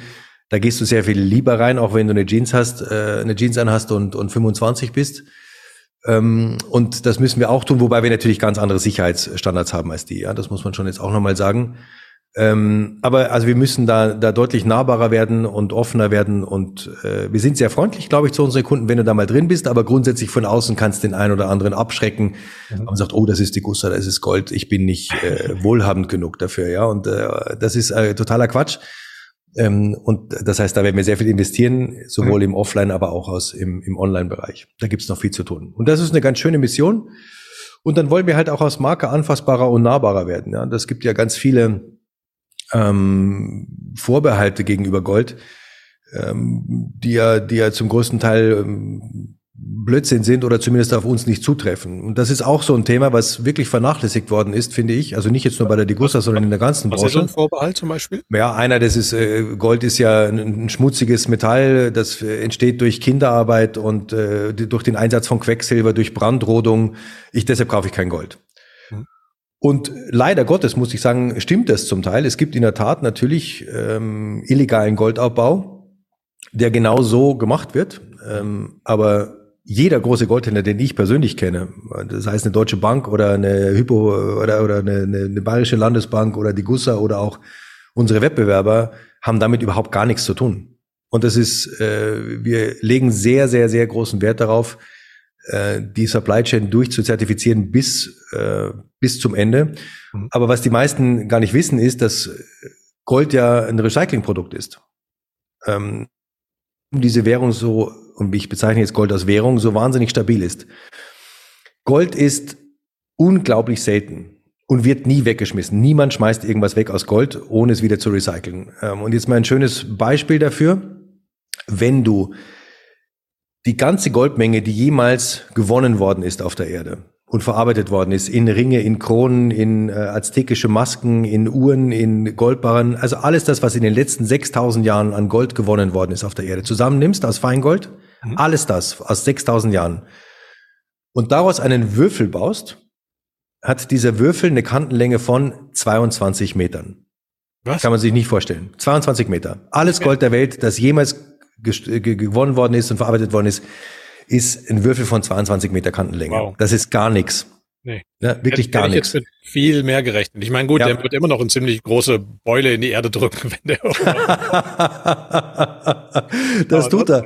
da gehst du sehr viel lieber rein, auch wenn du eine Jeans hast, äh, eine Jeans anhast und, und 25 bist. Ähm, und das müssen wir auch tun, wobei wir natürlich ganz andere Sicherheitsstandards haben als die. Ja, das muss man schon jetzt auch nochmal sagen. Ähm, aber also wir müssen da, da deutlich nahbarer werden und offener werden und äh, wir sind sehr freundlich, glaube ich, zu unseren Kunden, wenn du da mal drin bist, aber grundsätzlich von außen kannst du den einen oder anderen abschrecken. Mhm. Man sagt, oh, das ist die Gussa, das ist Gold, ich bin nicht äh, wohlhabend genug dafür, ja. Und äh, das ist äh, totaler Quatsch. Ähm, und das heißt, da werden wir sehr viel investieren, sowohl mhm. im Offline, aber auch aus im, im Online-Bereich. Da gibt's noch viel zu tun. Und das ist eine ganz schöne Mission. Und dann wollen wir halt auch als Marke anfassbarer und nahbarer werden. Ja, das gibt ja ganz viele ähm, Vorbehalte gegenüber Gold. ähm, die ja, die ja zum größten Teil ähm, Blödsinn sind oder zumindest auf uns nicht zutreffen. Und das ist auch so ein Thema, was wirklich vernachlässigt worden ist, finde ich. Also nicht jetzt nur bei der Degussa, sondern in der ganzen Was Branche. ist so ein Vorbehalt zum Beispiel? Ja, einer, das ist, äh, Gold ist ja ein, schmutziges Metall, das äh, entsteht durch Kinderarbeit und äh, durch den Einsatz von Quecksilber, durch Brandrodung. Ich, deshalb kaufe ich kein Gold. Und leider Gottes muss ich sagen, stimmt das zum Teil. Es gibt in der Tat natürlich ähm, illegalen Goldabbau, der genau so gemacht wird. Ähm, aber jeder große Goldhändler, den ich persönlich kenne, das heißt eine Deutsche Bank oder eine Hypo oder, oder eine, eine, eine Bayerische Landesbank oder die Gussa oder auch unsere Wettbewerber, haben damit überhaupt gar nichts zu tun. Und das ist, äh, wir legen sehr, sehr, sehr großen Wert darauf, die Supply Chain durchzuzertifizieren bis, äh, bis zum Ende. Mhm. Aber was die meisten gar nicht wissen, ist, dass Gold ja ein Recyclingprodukt ist. Ähm, diese Währung so, und ich bezeichne jetzt Gold als Währung, so wahnsinnig stabil ist. Gold ist unglaublich selten und wird nie weggeschmissen. Niemand schmeißt irgendwas weg aus Gold, ohne es wieder zu recyceln. Ähm, Und jetzt mal ein schönes Beispiel dafür. Wenn du die ganze Goldmenge, die jemals gewonnen worden ist auf der Erde und verarbeitet worden ist, in Ringe, in Kronen, in äh, aztekische Masken, in Uhren, in Goldbarren, also alles das, was in den letzten 6000 Jahren an Gold gewonnen worden ist auf der Erde, zusammennimmst aus Feingold, Mhm. alles das aus 6000 Jahren und daraus einen Würfel baust, hat dieser Würfel eine Kantenlänge von 22 Metern. Was? Kann man sich nicht vorstellen. 22 Meter. Alles. Gold der Welt, das jemals gewonnen worden ist und verarbeitet worden ist, ist ein Würfel von 22 Meter Kantenlänge. Wow. Das ist gar nichts. Nee. Ja, wirklich Hätte- gar hätte nichts. viel mehr gerechnet. Ich meine, gut, Ja. der wird immer noch eine ziemlich große Beule in die Erde drücken, wenn der. das tut er.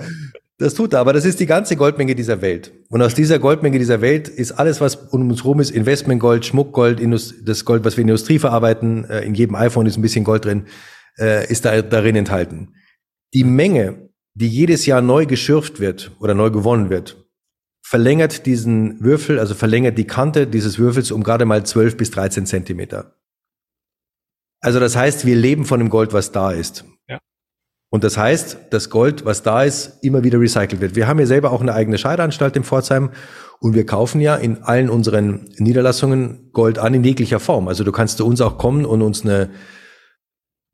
Das tut er. Aber das ist die ganze Goldmenge dieser Welt. Und aus dieser Goldmenge dieser Welt ist alles, was um uns rum ist, Investmentgold, Schmuckgold, Indus- das Gold, was wir in der Industrie verarbeiten, äh, in jedem iPhone ist ein bisschen Gold drin, äh, ist da darin enthalten. Die Menge, die jedes Jahr neu geschürft wird oder neu gewonnen wird, verlängert diesen Würfel, also verlängert die Kante dieses Würfels um gerade mal 12 bis 13 Zentimeter. Also das heißt, wir leben von dem Gold, was da ist. Ja. Und das heißt, das Gold, was da ist, immer wieder recycelt wird. Wir haben ja selber auch eine eigene Scheideanstalt in Pforzheim und wir kaufen ja in allen unseren Niederlassungen Gold an in jeglicher Form. Also du kannst zu uns auch kommen und uns eine,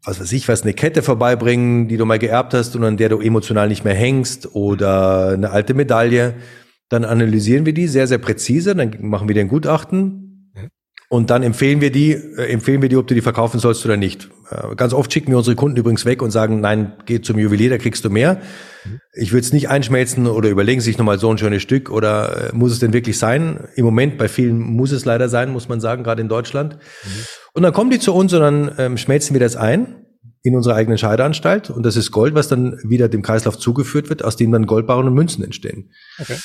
was weiß ich, was eine Kette vorbeibringen, die du mal geerbt hast und an der du emotional nicht mehr hängst oder eine alte Medaille. Dann analysieren wir die sehr, sehr präzise, dann machen wir dir ein Gutachten und dann empfehlen wir die, äh, empfehlen wir die, ob du die verkaufen sollst oder nicht. Äh, ganz oft schicken wir unsere Kunden übrigens weg und sagen, nein, geh zum Juwelier, da kriegst du mehr. Ich würde es nicht einschmelzen oder überlegen sich nochmal so ein schönes Stück oder äh, muss es denn wirklich sein? Im Moment bei vielen muss es leider sein, muss man sagen, gerade in Deutschland. Und dann kommen die zu uns und dann ähm, schmelzen wir das ein in unserer eigenen Scheideanstalt und das ist Gold, was dann wieder dem Kreislauf zugeführt wird, aus dem dann Goldbarren und Münzen entstehen. Okay.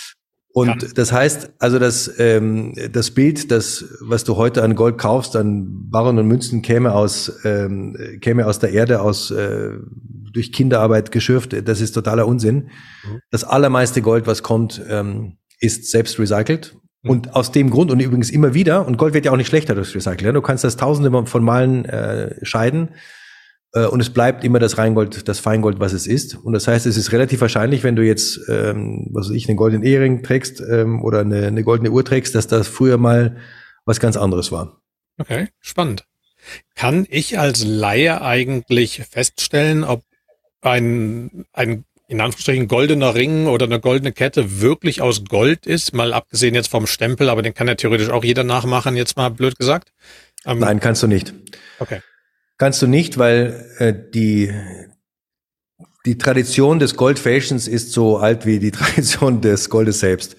Und Kann- das heißt, also das, ähm, das Bild, das, was du heute an Gold kaufst, an Barren und Münzen, käme aus, ähm, käme aus der Erde, aus äh, durch Kinderarbeit geschürft, das ist totaler Unsinn. Mhm. Das allermeiste Gold, was kommt, ähm, ist selbst recycelt. Mhm. Und aus dem Grund und übrigens immer wieder, und Gold wird ja auch nicht schlechter durchs Recyceln, ja, du kannst das tausende von Malen äh, scheiden und es bleibt immer das Reingold, das Feingold, was es ist. Und das heißt, es ist relativ wahrscheinlich, wenn du jetzt, ähm, was weiß ich, einen goldenen Ehering trägst ähm, oder eine, eine goldene Uhr trägst, dass das früher mal was ganz anderes war. Okay, spannend. Kann ich als Laie eigentlich feststellen, ob ein, ein in Anführungsstrichen goldener Ring oder eine goldene Kette wirklich aus Gold ist? Mal abgesehen jetzt vom Stempel, aber den kann ja theoretisch auch jeder nachmachen, jetzt mal blöd gesagt. Ähm, Nein, kannst du nicht. Okay. Kannst du nicht, weil äh, die, die Tradition des Goldfälschens ist so alt wie die Tradition des Goldes selbst.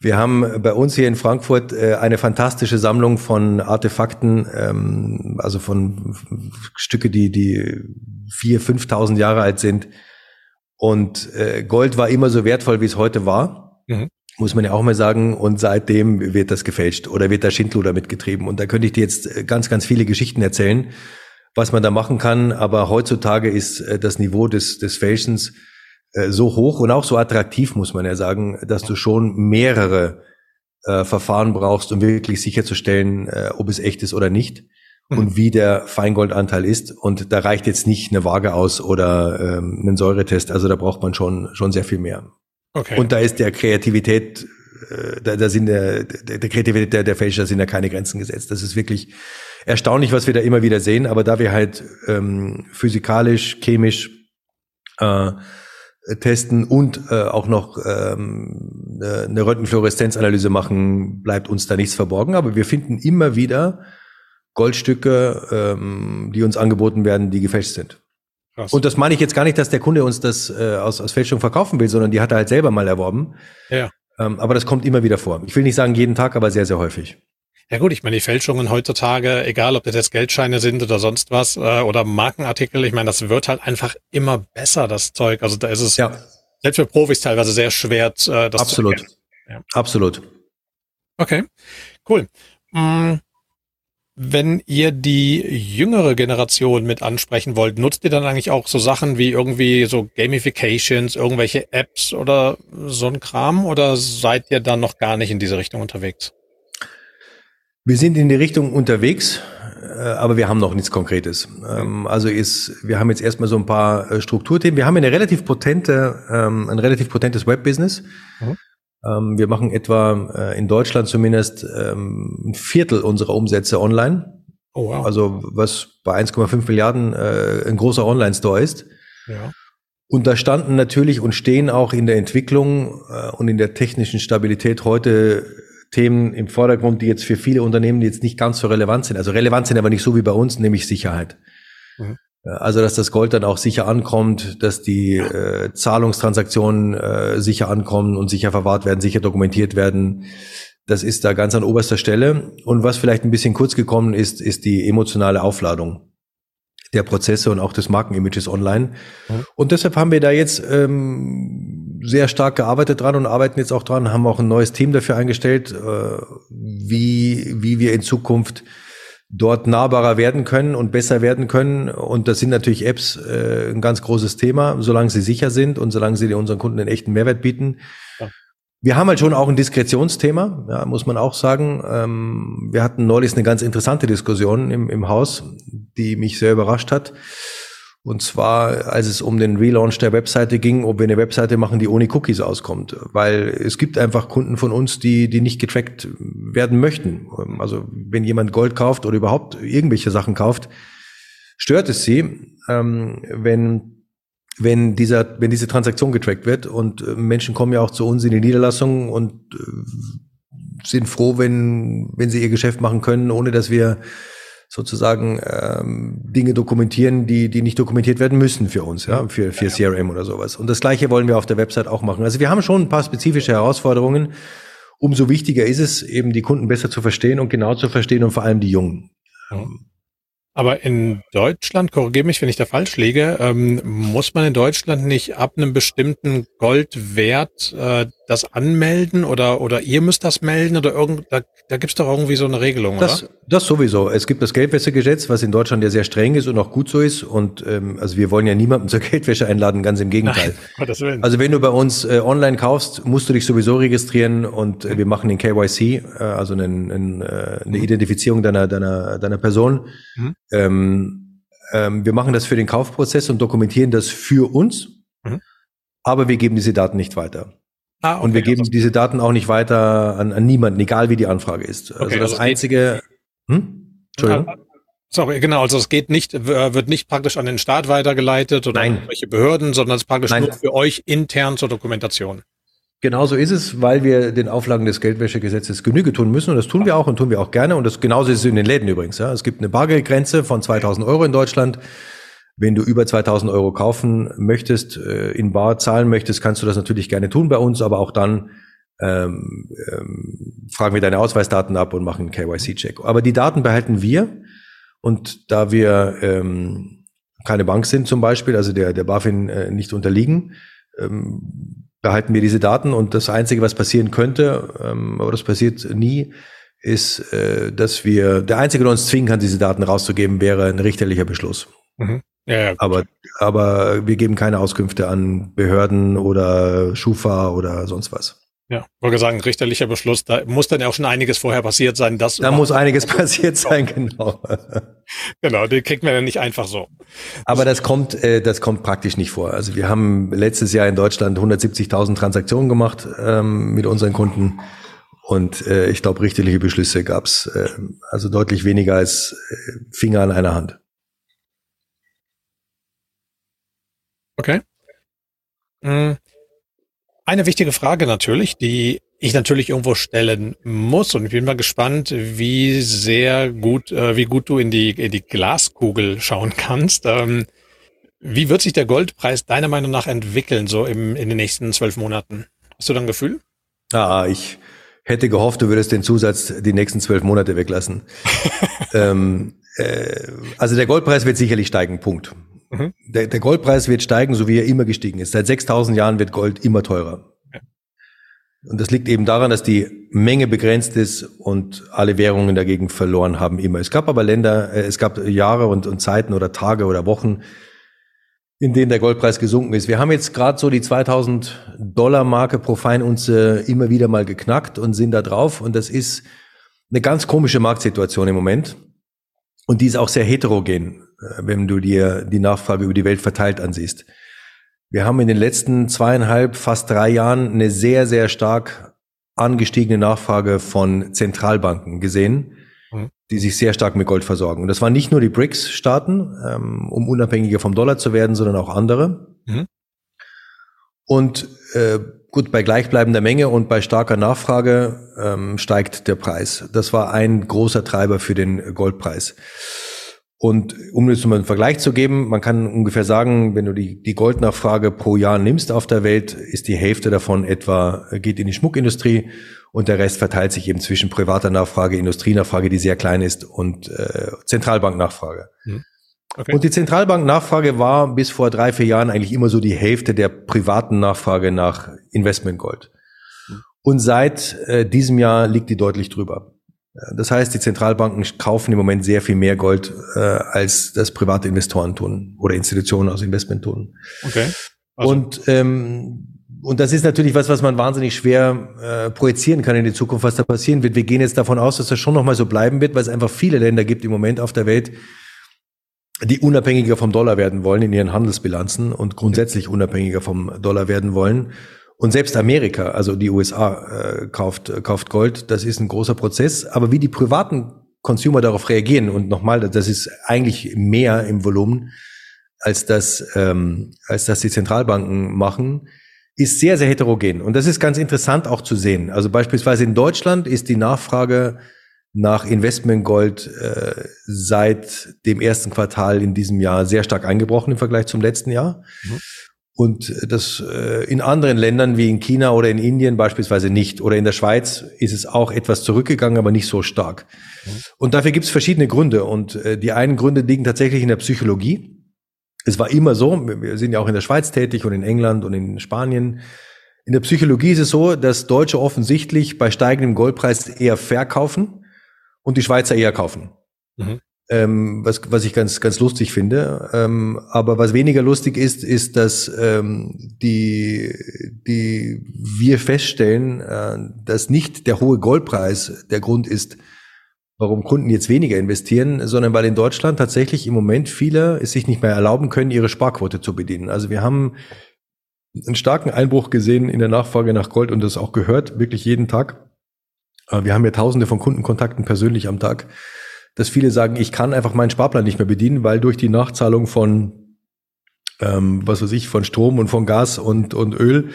Wir haben bei uns hier in Frankfurt äh, eine fantastische Sammlung von Artefakten, ähm, also von Stücke, die die vier, 5.000 Jahre alt sind. Und äh, Gold war immer so wertvoll, wie es heute war. Mhm. Muss man ja auch mal sagen. Und seitdem wird das gefälscht oder wird da Schindluder mitgetrieben. Und da könnte ich dir jetzt äh, ganz, ganz viele Geschichten erzählen, was man da machen kann. Aber heutzutage ist äh, das Niveau des, des Fälschens äh, so hoch und auch so attraktiv, muss man ja sagen, dass du schon mehrere äh, Verfahren brauchst, um wirklich sicherzustellen, äh, ob es echt ist oder nicht. mhm. und wie der Feingoldanteil ist. Und da reicht jetzt nicht eine Waage aus oder ähm, ein Säuretest. Also da braucht man schon, schon sehr viel mehr. Okay. Und da ist der Kreativität, äh, da, da sind der, der, der Kreativität der, der Fälscher sind da keine Grenzen gesetzt. Das ist wirklich erstaunlich, was wir da immer wieder sehen. Aber da wir halt ähm, physikalisch, chemisch äh, testen und äh, auch noch ähm, eine Röntgenfluoreszenzanalyse machen, bleibt uns da nichts verborgen. Aber wir finden immer wieder Goldstücke, ähm, die uns angeboten werden, die gefälscht sind. Krass. Und das meine ich jetzt gar nicht, dass der Kunde uns das äh, aus, aus Fälschung verkaufen will, sondern die hat er halt selber mal erworben. Ja. Ähm, aber das kommt immer wieder vor. Ich will nicht sagen jeden Tag, aber sehr, sehr häufig. Ja gut, ich meine, die Fälschungen heutzutage, egal ob das jetzt Geldscheine sind oder sonst was, äh, oder Markenartikel, ich meine, das wird halt einfach immer besser, das Zeug. Also da ist es ja. selbst für Profis teilweise sehr schwer, äh, das Absolut. zu ja. Absolut. Okay, cool. Mm, wenn ihr die jüngere Generation mit ansprechen wollt, nutzt ihr dann eigentlich auch so Sachen wie irgendwie so Gamifications, irgendwelche Apps oder so ein Kram oder seid ihr dann noch gar nicht in diese Richtung unterwegs? Wir sind in die Richtung unterwegs, äh, aber wir haben noch nichts Konkretes. Ähm, also ist, wir haben jetzt erstmal so ein paar äh, Strukturthemen. Wir haben eine relativ potente, ähm, ein relativ potentes Webbusiness. Mhm. Ähm, wir machen etwa äh, in Deutschland zumindest ein Viertel unserer Umsätze online. Oh, wow. Also was bei 1,5 Milliarden ein großer Online-Store ist. Ja. Und da standen natürlich und stehen auch in der Entwicklung und in der technischen Stabilität heute Themen im Vordergrund, die jetzt für viele Unternehmen jetzt nicht ganz so relevant sind. Also relevant sind aber nicht so wie bei uns, nämlich Sicherheit. Mhm. Also, dass das Gold dann auch sicher ankommt, dass die äh, Zahlungstransaktionen äh, sicher ankommen und sicher verwahrt werden, sicher dokumentiert werden. Das ist da ganz an oberster Stelle. Und was vielleicht ein bisschen kurz gekommen ist, ist die emotionale Aufladung der Prozesse und auch des Markenimages online. Mhm. Und deshalb haben wir da jetzt ähm, sehr stark gearbeitet dran und arbeiten jetzt auch dran, haben auch ein neues Team dafür eingestellt, äh, wie, wie wir in Zukunft dort nahbarer werden können und besser werden können. Und das sind natürlich Apps äh, ein ganz großes Thema, solange sie sicher sind und solange sie unseren Kunden einen echten Mehrwert bieten. Wir haben halt schon auch ein Diskretionsthema, ja, muss man auch sagen. Ähm, wir hatten neulich eine ganz interessante Diskussion im, im Haus, die mich sehr überrascht hat. Und zwar, als es um den Relaunch der Webseite ging, ob wir eine Webseite machen, die ohne Cookies auskommt. Weil es gibt einfach Kunden von uns, die, die nicht getrackt werden möchten. Also wenn jemand Gold kauft oder überhaupt irgendwelche Sachen kauft, stört es sie, ähm, wenn wenn dieser, wenn diese Transaktion getrackt wird und äh, Menschen kommen ja auch zu uns in die Niederlassung und äh, sind froh, wenn, wenn sie ihr Geschäft machen können, ohne dass wir sozusagen ähm, Dinge dokumentieren, die, die nicht dokumentiert werden müssen für uns, ja, für, für CRM oder sowas. Und das Gleiche wollen wir auf der Website auch machen. Also wir haben schon ein paar spezifische Herausforderungen. Umso wichtiger ist es, eben die Kunden besser zu verstehen und genau zu verstehen und vor allem die Jungen. Ja. Aber in Deutschland, korrigiere mich, wenn ich da falsch liege, ähm, muss man in Deutschland nicht ab einem bestimmten Goldwert äh, das anmelden oder oder ihr müsst das melden oder irgend da, da gibt's doch irgendwie so eine Regelung, das, oder? Das sowieso. Es gibt das Geldwäschegesetz, was in Deutschland ja sehr streng ist und auch gut so ist. Und ähm, also wir wollen ja niemanden zur Geldwäsche einladen, ganz im Gegenteil. Nein, also wenn du bei uns äh, online kaufst, musst du dich sowieso registrieren und äh, wir machen den KYC, äh, also einen, einen, äh, eine mhm. Identifizierung deiner deiner deiner Person. Mhm. Ähm, ähm, wir machen das für den Kaufprozess und dokumentieren das für uns, mhm. aber wir geben diese Daten nicht weiter. Ah, okay, und wir geben also diese Daten auch nicht weiter an, an niemanden, egal wie die Anfrage ist. Also okay, also das also einzige. Hm? Entschuldigung. Ah, sorry, genau, also es geht nicht, wird nicht praktisch an den Staat weitergeleitet oder Nein. an welche Behörden, sondern es ist praktisch Nein. nur für euch intern zur Dokumentation. Genauso ist es, weil wir den Auflagen des Geldwäschegesetzes Genüge tun müssen und das tun wir auch und tun wir auch gerne und das genauso ist es in den Läden übrigens. Ja. Es gibt eine Bargeldgrenze von 2000 Euro in Deutschland. Wenn du über 2000 Euro kaufen möchtest, äh, in Bar zahlen möchtest, kannst du das natürlich gerne tun bei uns, aber auch dann ähm, ähm, fragen wir deine Ausweisdaten ab und machen einen KYC-Check. Aber die Daten behalten wir und da wir ähm, keine Bank sind zum Beispiel, also der, der BaFin äh, nicht unterliegen, ähm, behalten wir diese Daten und das Einzige, was passieren könnte, ähm, aber das passiert nie, ist, äh, dass wir, der Einzige, der uns zwingen kann, diese Daten rauszugeben, wäre ein richterlicher Beschluss. Mhm. Ja, ja, aber, aber wir geben keine Auskünfte an Behörden oder Schufa oder sonst was. Ja, wollte sagen, richterlicher Beschluss, da muss dann ja auch schon einiges vorher passiert sein. Dass da muss einiges passiert sein, genau. genau, den kriegt man ja nicht einfach so. Aber das kommt, äh, das kommt praktisch nicht vor. Also wir haben letztes Jahr in Deutschland 170.000 Transaktionen gemacht ähm, mit unseren Kunden. Und äh, ich glaube, richterliche Beschlüsse gab es äh, also deutlich weniger als äh, Finger an einer Hand. Okay. Mhm. Eine wichtige Frage natürlich, die ich natürlich irgendwo stellen muss und ich bin mal gespannt, wie sehr gut, äh, wie gut du in die, in die Glaskugel schauen kannst. Ähm, wie wird sich der Goldpreis deiner Meinung nach entwickeln, so im, in den nächsten zwölf Monaten? Hast du da ein Gefühl? Ah, ich hätte gehofft, du würdest den Zusatz die nächsten zwölf Monate weglassen. ähm, äh, also der Goldpreis wird sicherlich steigen, Punkt. Mhm. Der, der, Goldpreis wird steigen, so wie er immer gestiegen ist. Seit 6000 Jahren wird Gold immer teurer. Und das liegt eben daran, dass die Menge begrenzt ist und alle Währungen dagegen verloren haben immer. Es gab aber Länder, äh, es gab Jahre und, und Zeiten oder Tage oder Wochen, in denen der Goldpreis gesunken ist. Wir haben jetzt gerade so die 2000 Dollar Marke pro Feinunze immer wieder mal geknackt und sind da drauf. Und das ist eine ganz komische Marktsituation im Moment. Und die ist auch sehr heterogen. Äh, wenn du dir die Nachfrage über die Welt verteilt ansiehst. Wir haben in den letzten zweieinhalb, fast drei Jahren eine sehr, sehr stark angestiegene Nachfrage von Zentralbanken gesehen, mhm. die sich sehr stark mit Gold versorgen. Und das waren nicht nur die BRICS-Staaten, ähm, um unabhängiger vom Dollar zu werden, sondern auch andere. Mhm. Und äh, gut, bei gleichbleibender Menge und bei starker Nachfrage ähm, steigt der Preis. Das war ein großer Treiber für den Goldpreis. Und um jetzt mal einen Vergleich zu geben, man kann ungefähr sagen, wenn du die, die Goldnachfrage pro Jahr nimmst auf der Welt, ist die Hälfte davon etwa, geht in die Schmuckindustrie und der Rest verteilt sich eben zwischen privater Nachfrage, Industrienachfrage, die sehr klein ist, und äh, Zentralbanknachfrage. Hm. Okay. Und die Zentralbanknachfrage war bis vor drei, vier Jahren eigentlich immer so die Hälfte der privaten Nachfrage nach Investmentgold. Hm. Und seit äh, diesem Jahr liegt die deutlich drüber. Das heißt, die Zentralbanken kaufen im Moment sehr viel mehr Gold, äh, als das private Investoren tun oder Institutionen aus Investment tun. Okay. Also. Und ähm, und das ist natürlich was, was man wahnsinnig schwer äh, projizieren kann in die Zukunft, was da passieren wird. Wir gehen jetzt davon aus, dass das schon nochmal so bleiben wird, weil es einfach viele Länder gibt im Moment auf der Welt, die unabhängiger vom Dollar werden wollen in ihren Handelsbilanzen und grundsätzlich unabhängiger vom Dollar werden wollen. Und selbst Amerika, also die USA, äh, kauft, äh, kauft Gold. Das ist ein großer Prozess. Aber wie die privaten Consumer darauf reagieren, und nochmal, das ist eigentlich mehr im Volumen, als das, ähm, als das die Zentralbanken machen, ist sehr, sehr heterogen. Und das ist ganz interessant auch zu sehen. Also beispielsweise in Deutschland ist die Nachfrage nach Investmentgold äh, seit dem ersten Quartal in diesem Jahr sehr stark eingebrochen im Vergleich zum letzten Jahr. Mhm. Und das äh, in anderen Ländern wie in China oder in Indien beispielsweise nicht. Oder in der Schweiz ist es auch etwas zurückgegangen, aber nicht so stark. Und dafür gibt es verschiedene Gründe. Und äh, die einen Gründe liegen tatsächlich in der Psychologie. Es war immer so, wir sind ja auch in der Schweiz tätig und in England und in Spanien. In der Psychologie ist es so, dass Deutsche offensichtlich bei steigendem Goldpreis eher verkaufen und die Schweizer eher kaufen. Mhm ähm, was, was ich ganz, ganz lustig finde. Ähm, aber was weniger lustig ist, ist, dass ähm, die, die wir feststellen, äh, dass nicht der hohe Goldpreis der Grund ist, warum Kunden jetzt weniger investieren, sondern weil in Deutschland tatsächlich im Moment viele es sich nicht mehr erlauben können, ihre Sparquote zu bedienen. Also wir haben einen starken Einbruch gesehen in der Nachfrage nach Gold und das auch gehört, wirklich jeden Tag. Äh, wir haben ja tausende von Kundenkontakten persönlich am Tag dass viele sagen, ich kann einfach meinen Sparplan nicht mehr bedienen, weil durch die Nachzahlung von, ähm, was weiß ich, von Strom und von Gas und, und Öl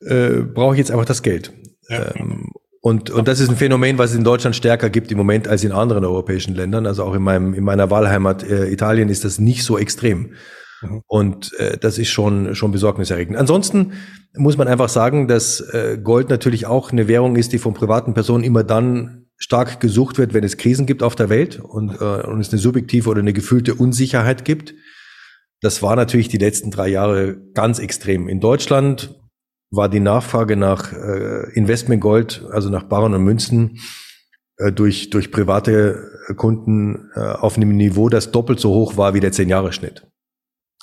äh, brauche ich jetzt einfach das Geld. Ja. Ähm, und, und das ist ein Phänomen, was es in Deutschland stärker gibt im Moment als in anderen europäischen Ländern. Also auch in meinem in meiner Wahlheimat äh, Italien ist das nicht so extrem. Mhm. Und äh, das ist schon schon besorgniserregend. Ansonsten muss man einfach sagen, dass äh, Gold natürlich auch eine Währung ist, die von privaten Personen immer dann stark gesucht wird, wenn es Krisen gibt auf der Welt und, äh, und es eine subjektive oder eine gefühlte Unsicherheit gibt. Das war natürlich die letzten drei Jahre ganz extrem. In Deutschland war die Nachfrage nach äh, Investmentgold, also nach Barren und Münzen, äh, durch, durch private Kunden äh, auf einem Niveau, das doppelt so hoch war wie der Zehn-Jahre-Schnitt.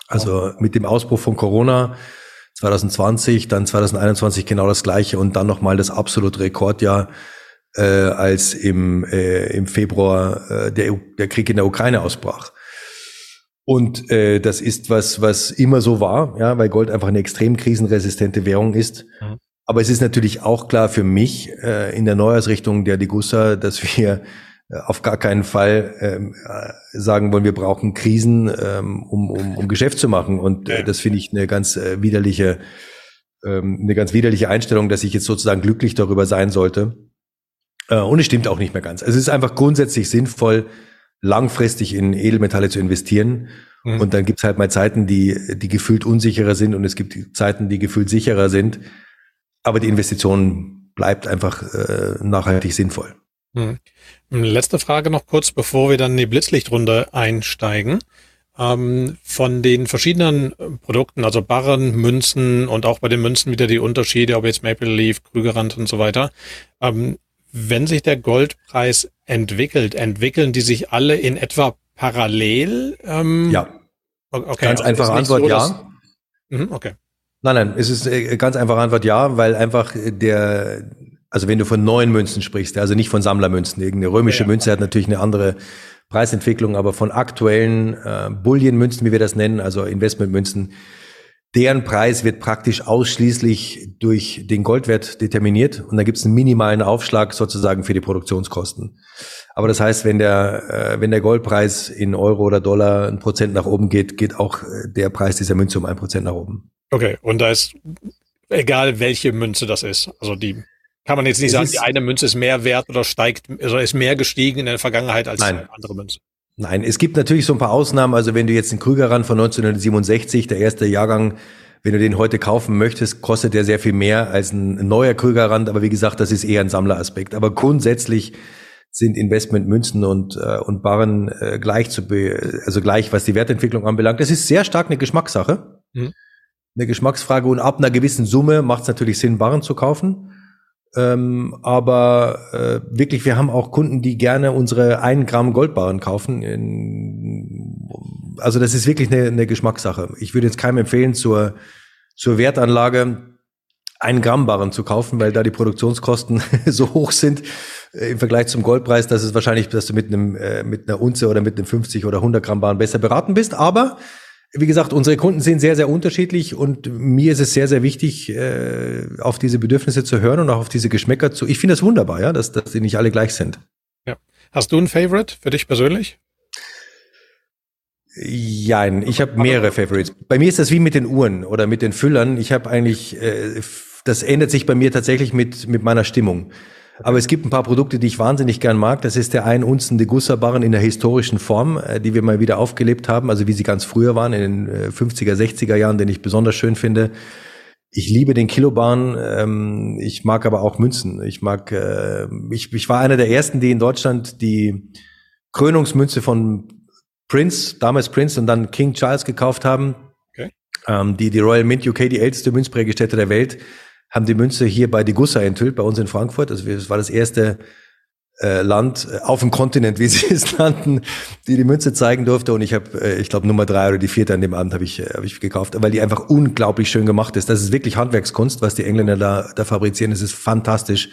Also mit dem Ausbruch von Corona 2020, dann 2021 genau das gleiche und dann nochmal das absolute Rekordjahr, äh, als im, äh, im Februar äh, der, der Krieg in der Ukraine ausbrach. Und äh, das ist was, was immer so war, ja, weil Gold einfach eine extrem krisenresistente Währung ist. Mhm. Aber es ist natürlich auch klar für mich äh, in der Neuausrichtung der Degussa, dass wir äh, auf gar keinen Fall ähm, äh, sagen wollen, wir brauchen Krisen, ähm, um, um, um Geschäft zu machen. Und äh, das finde ich eine ganz äh, widerliche, ähm, eine ganz widerliche Einstellung, dass ich jetzt sozusagen glücklich darüber sein sollte. Äh, und es stimmt auch nicht mehr ganz. Also es ist einfach grundsätzlich sinnvoll, langfristig in Edelmetalle zu investieren. Mhm. Und dann gibt's halt mal Zeiten, die, die gefühlt unsicherer sind und es gibt Zeiten, die gefühlt sicherer sind. Aber die Investition bleibt einfach äh, nachhaltig sinnvoll. Mhm. Letzte Frage noch kurz, bevor wir dann in die Blitzlichtrunde einsteigen. Ähm, von den verschiedenen äh, Produkten, also Barren, Münzen und auch bei den Münzen wieder die Unterschiede, ob jetzt Maple Leaf, Krügerrand und so weiter. Ähm, wenn sich der Goldpreis entwickelt, entwickeln die sich alle in etwa parallel? Ähm, ja. Okay, ganz einfache Antwort, so, ja. Mhm, okay. Nein, nein, es ist äh, ganz einfache Antwort, ja, weil einfach der, also wenn du von neuen Münzen sprichst, also nicht von Sammlermünzen, irgendeine römische ja, Münze hat natürlich eine andere Preisentwicklung, aber von aktuellen äh, Bullion-Münzen, wie wir das nennen, also Investmentmünzen, deren Preis wird praktisch ausschließlich durch den Goldwert determiniert und da gibt es einen minimalen Aufschlag sozusagen für die Produktionskosten. Aber das heißt, wenn der, äh, wenn der Goldpreis in Euro oder Dollar ein Prozent nach oben geht, geht auch äh, der Preis dieser Münze um ein Prozent nach oben. Okay, und da ist egal, welche Münze das ist. Also die kann man jetzt nicht es sagen, die eine Münze ist mehr wert oder steigt, also ist mehr gestiegen in der Vergangenheit als Nein. andere Münze. Nein, es gibt natürlich so ein paar Ausnahmen. Also wenn du jetzt den Krüger ran von 1967, der erste Jahrgang, wenn du den heute kaufen möchtest, kostet der sehr viel mehr als ein neuer Krügerrand. Aber wie gesagt, das ist eher ein Sammleraspekt. Aber grundsätzlich sind Investmentmünzen und, äh, und Barren äh, gleich zu, be also gleich, was die Wertentwicklung anbelangt. Das ist sehr stark eine Geschmackssache. Mhm. Eine Geschmacksfrage und ab einer gewissen Summe macht es natürlich Sinn, Barren zu kaufen. Ähm, aber äh, wirklich, wir haben auch Kunden, die gerne unsere 1 Gramm Goldbarren kaufen. In, also das ist wirklich eine, eine Geschmackssache. Ich würde jetzt keinem empfehlen, zur, zur Wertanlage ein Gramm Barren zu kaufen, weil da die Produktionskosten so hoch sind äh, im Vergleich zum Goldpreis, dass es wahrscheinlich, dass du mit einem äh, mit einer Unze oder mit einem 50 oder 100 Gramm Barren besser beraten bist. Aber wie gesagt, unsere Kunden sind sehr, sehr unterschiedlich und mir ist es sehr, sehr wichtig, äh, auf diese Bedürfnisse zu hören und auch auf diese Geschmäcker zu. Ich finde das wunderbar, ja, dass, dass die nicht alle gleich sind. Ja. Hast du ein Favorite für dich persönlich? Jein, ich habe mehrere Favorites. Bei mir ist das wie mit den Uhren oder mit den Füllern. Ich habe eigentlich, äh, das ändert sich bei mir tatsächlich mit, mit meiner Stimmung. Aber es gibt ein paar Produkte, die ich wahnsinnig gern mag. Das ist der ein Unzen Degussa-Barren in der historischen Form, äh, die wir mal wieder aufgelebt haben, also wie sie ganz früher waren, in den 50er, äh, 60er Jahren, den ich besonders schön finde. Ich liebe den Kilobarren, ähm, ich mag aber auch Münzen. Ich mag, äh, ich, ich war einer der ersten, die in Deutschland die Krönungsmünze von Prince, damals Prince und dann King Charles gekauft haben. Okay. Ähm, die, die Royal Mint UK, die älteste Münzprägestätte der Welt, haben die Münze hier bei Degussa enthüllt, bei uns in Frankfurt. Also es war das erste äh, Land äh, auf dem Kontinent, wie sie es nannten, die die Münze zeigen durfte. Und ich habe, äh, ich glaube, Nummer drei oder die vierte an dem Abend habe ich, äh, hab ich gekauft, weil die einfach unglaublich schön gemacht ist. Das ist wirklich Handwerkskunst, was die Engländer da, da fabrizieren. Das ist fantastisch